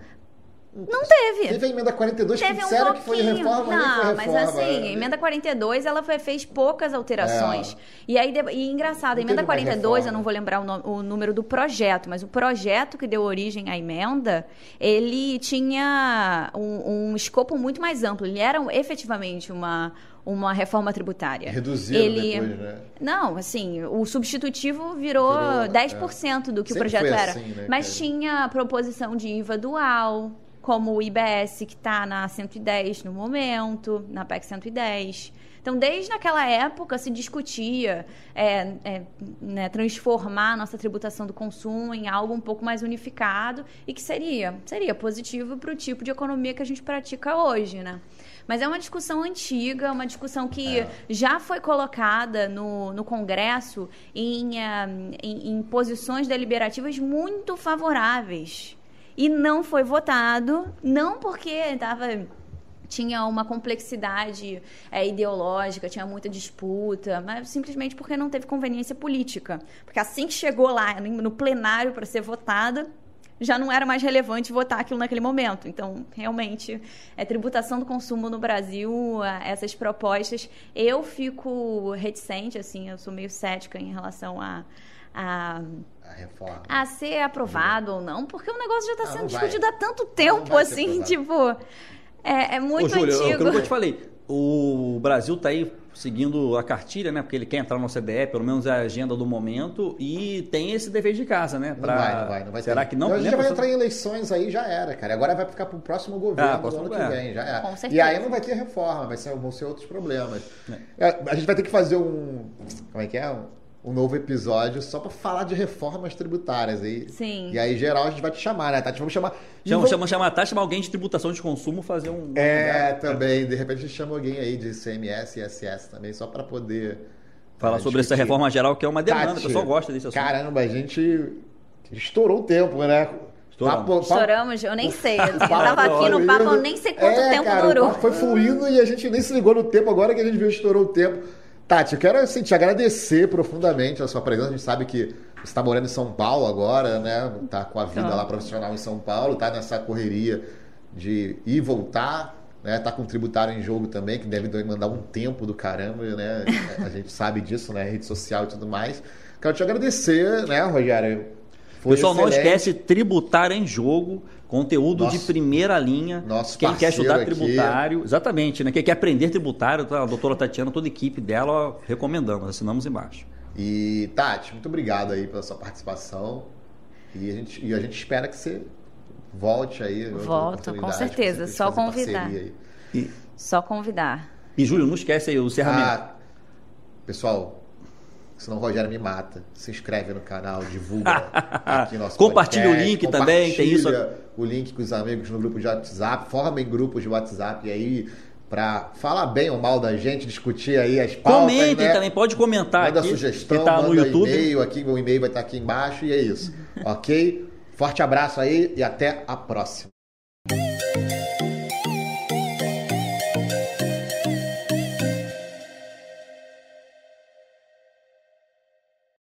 não teve. Teve a emenda 42 que Teve um disseram pouquinho. que foi reforma, nem foi não, reforma. mas assim, né? a emenda 42, ela foi, fez poucas alterações. E aí, e engraçado, a Não emenda teve mais 42, eu não vou lembrar o, no- o número do projeto, mas o projeto que deu origem à emenda, ele tinha um, um escopo muito mais amplo. Ele era efetivamente uma, uma reforma tributária. Reduziram ele... depois, né? Não, assim, o substitutivo virou, Virou, 10% do que Sempre o projeto era. assim, né, Mas cara? tinha proposição de IVA dual, como o IBS, que está na 110 no momento, na PEC 110. Então, desde aquela época se discutia é, é, né, transformar a nossa tributação do consumo em algo um pouco mais unificado e que seria, seria positivo para o tipo de economia que a gente pratica hoje, né? Mas é uma discussão antiga, uma discussão que É. já foi colocada no, no Congresso em, ah, em, em posições deliberativas muito favoráveis. E não foi votado, não porque estava tinha uma complexidade é, ideológica, tinha muita disputa, mas simplesmente porque não teve conveniência política. Porque assim que chegou lá no plenário para ser votada, já não era mais relevante votar aquilo naquele momento. Então, realmente, é tributação do consumo no Brasil, essas propostas, eu fico reticente, assim, eu sou meio cética em relação a, a a reforma. A ser aprovado ou não, porque o negócio já está sendo discutido há tanto tempo, assim, tipo. É, é muito Ô, Júlio, antigo. Aquilo que eu te falei, o Brasil está aí seguindo a cartilha, né? Porque ele quer entrar no CDE, pelo menos é a agenda do momento, e tem esse dever de casa, né? Pra... Não vai, não vai, não vai. Será ter. que não? Então, a gente já vai entrar em eleições aí, já era, cara. Agora vai ficar para o próximo governo ah, próximo ano que vem, já era. E aí não vai ter reforma, vai ser, vão ser outros problemas. É. é. A gente vai ter que fazer um. Como é que é? um novo episódio só para falar de reformas tributárias. aí Sim. E aí, geral, a gente vai te chamar, né, Tati? Vamos chamar. Chama, vamos... chama, chamar a Tati, chamar alguém de tributação de consumo, fazer um. É, também. De repente a gente chama alguém aí de CMS e ISS também, só para poder. Falar sobre discutir. essa reforma geral, que é uma demanda, Tati, o pessoal gosta desse assunto. Caramba, a gente estourou o tempo, né? Estouramos. Papo, Estouramos, eu nem sei. Eu tava aqui no papo, eu nem sei quanto é, tempo cara, durou. foi fluindo e a gente nem se ligou no tempo, agora que a gente viu estourou o tempo. Tati, eu quero assim, te agradecer profundamente a sua presença. A gente sabe que você está morando em São Paulo agora, né? Tá com a vida lá profissional em São Paulo, tá nessa correria de ir e voltar, né? Tá com o tributário em jogo também, que deve demandar um tempo do caramba, né? A gente sabe disso, né? Rede social e tudo mais. Quero te agradecer, né, Rogério? Foi Pessoal, excelente. não esquece tributar em jogo, conteúdo nosso, de primeira linha. Nosso Quem quer estudar tributário, exatamente, né? Quem quer aprender tributário, tá? a doutora Tatiana, toda a equipe dela, recomendamos, assinamos embaixo. E Tati, muito obrigado aí pela sua participação. E a gente, e a gente espera que você volte aí. Volto, com certeza. Só convidar. E, Só convidar. E Júlio, não esquece aí o cerramento. Ah, pessoal, senão o Rogério me mata. Se inscreve no canal, divulga <laughs> aqui nosso Compartilha podcast, o link também, tem isso. o link com os amigos no grupo de WhatsApp, formem grupos de WhatsApp aí para falar bem ou mal da gente, discutir aí as pautas, Comentem né? também, pode comentar manda aqui. sugestão, tá manda no YouTube. e-mail aqui, meu e-mail vai estar aqui embaixo e é isso. <laughs> ok? Forte abraço aí e até a próxima.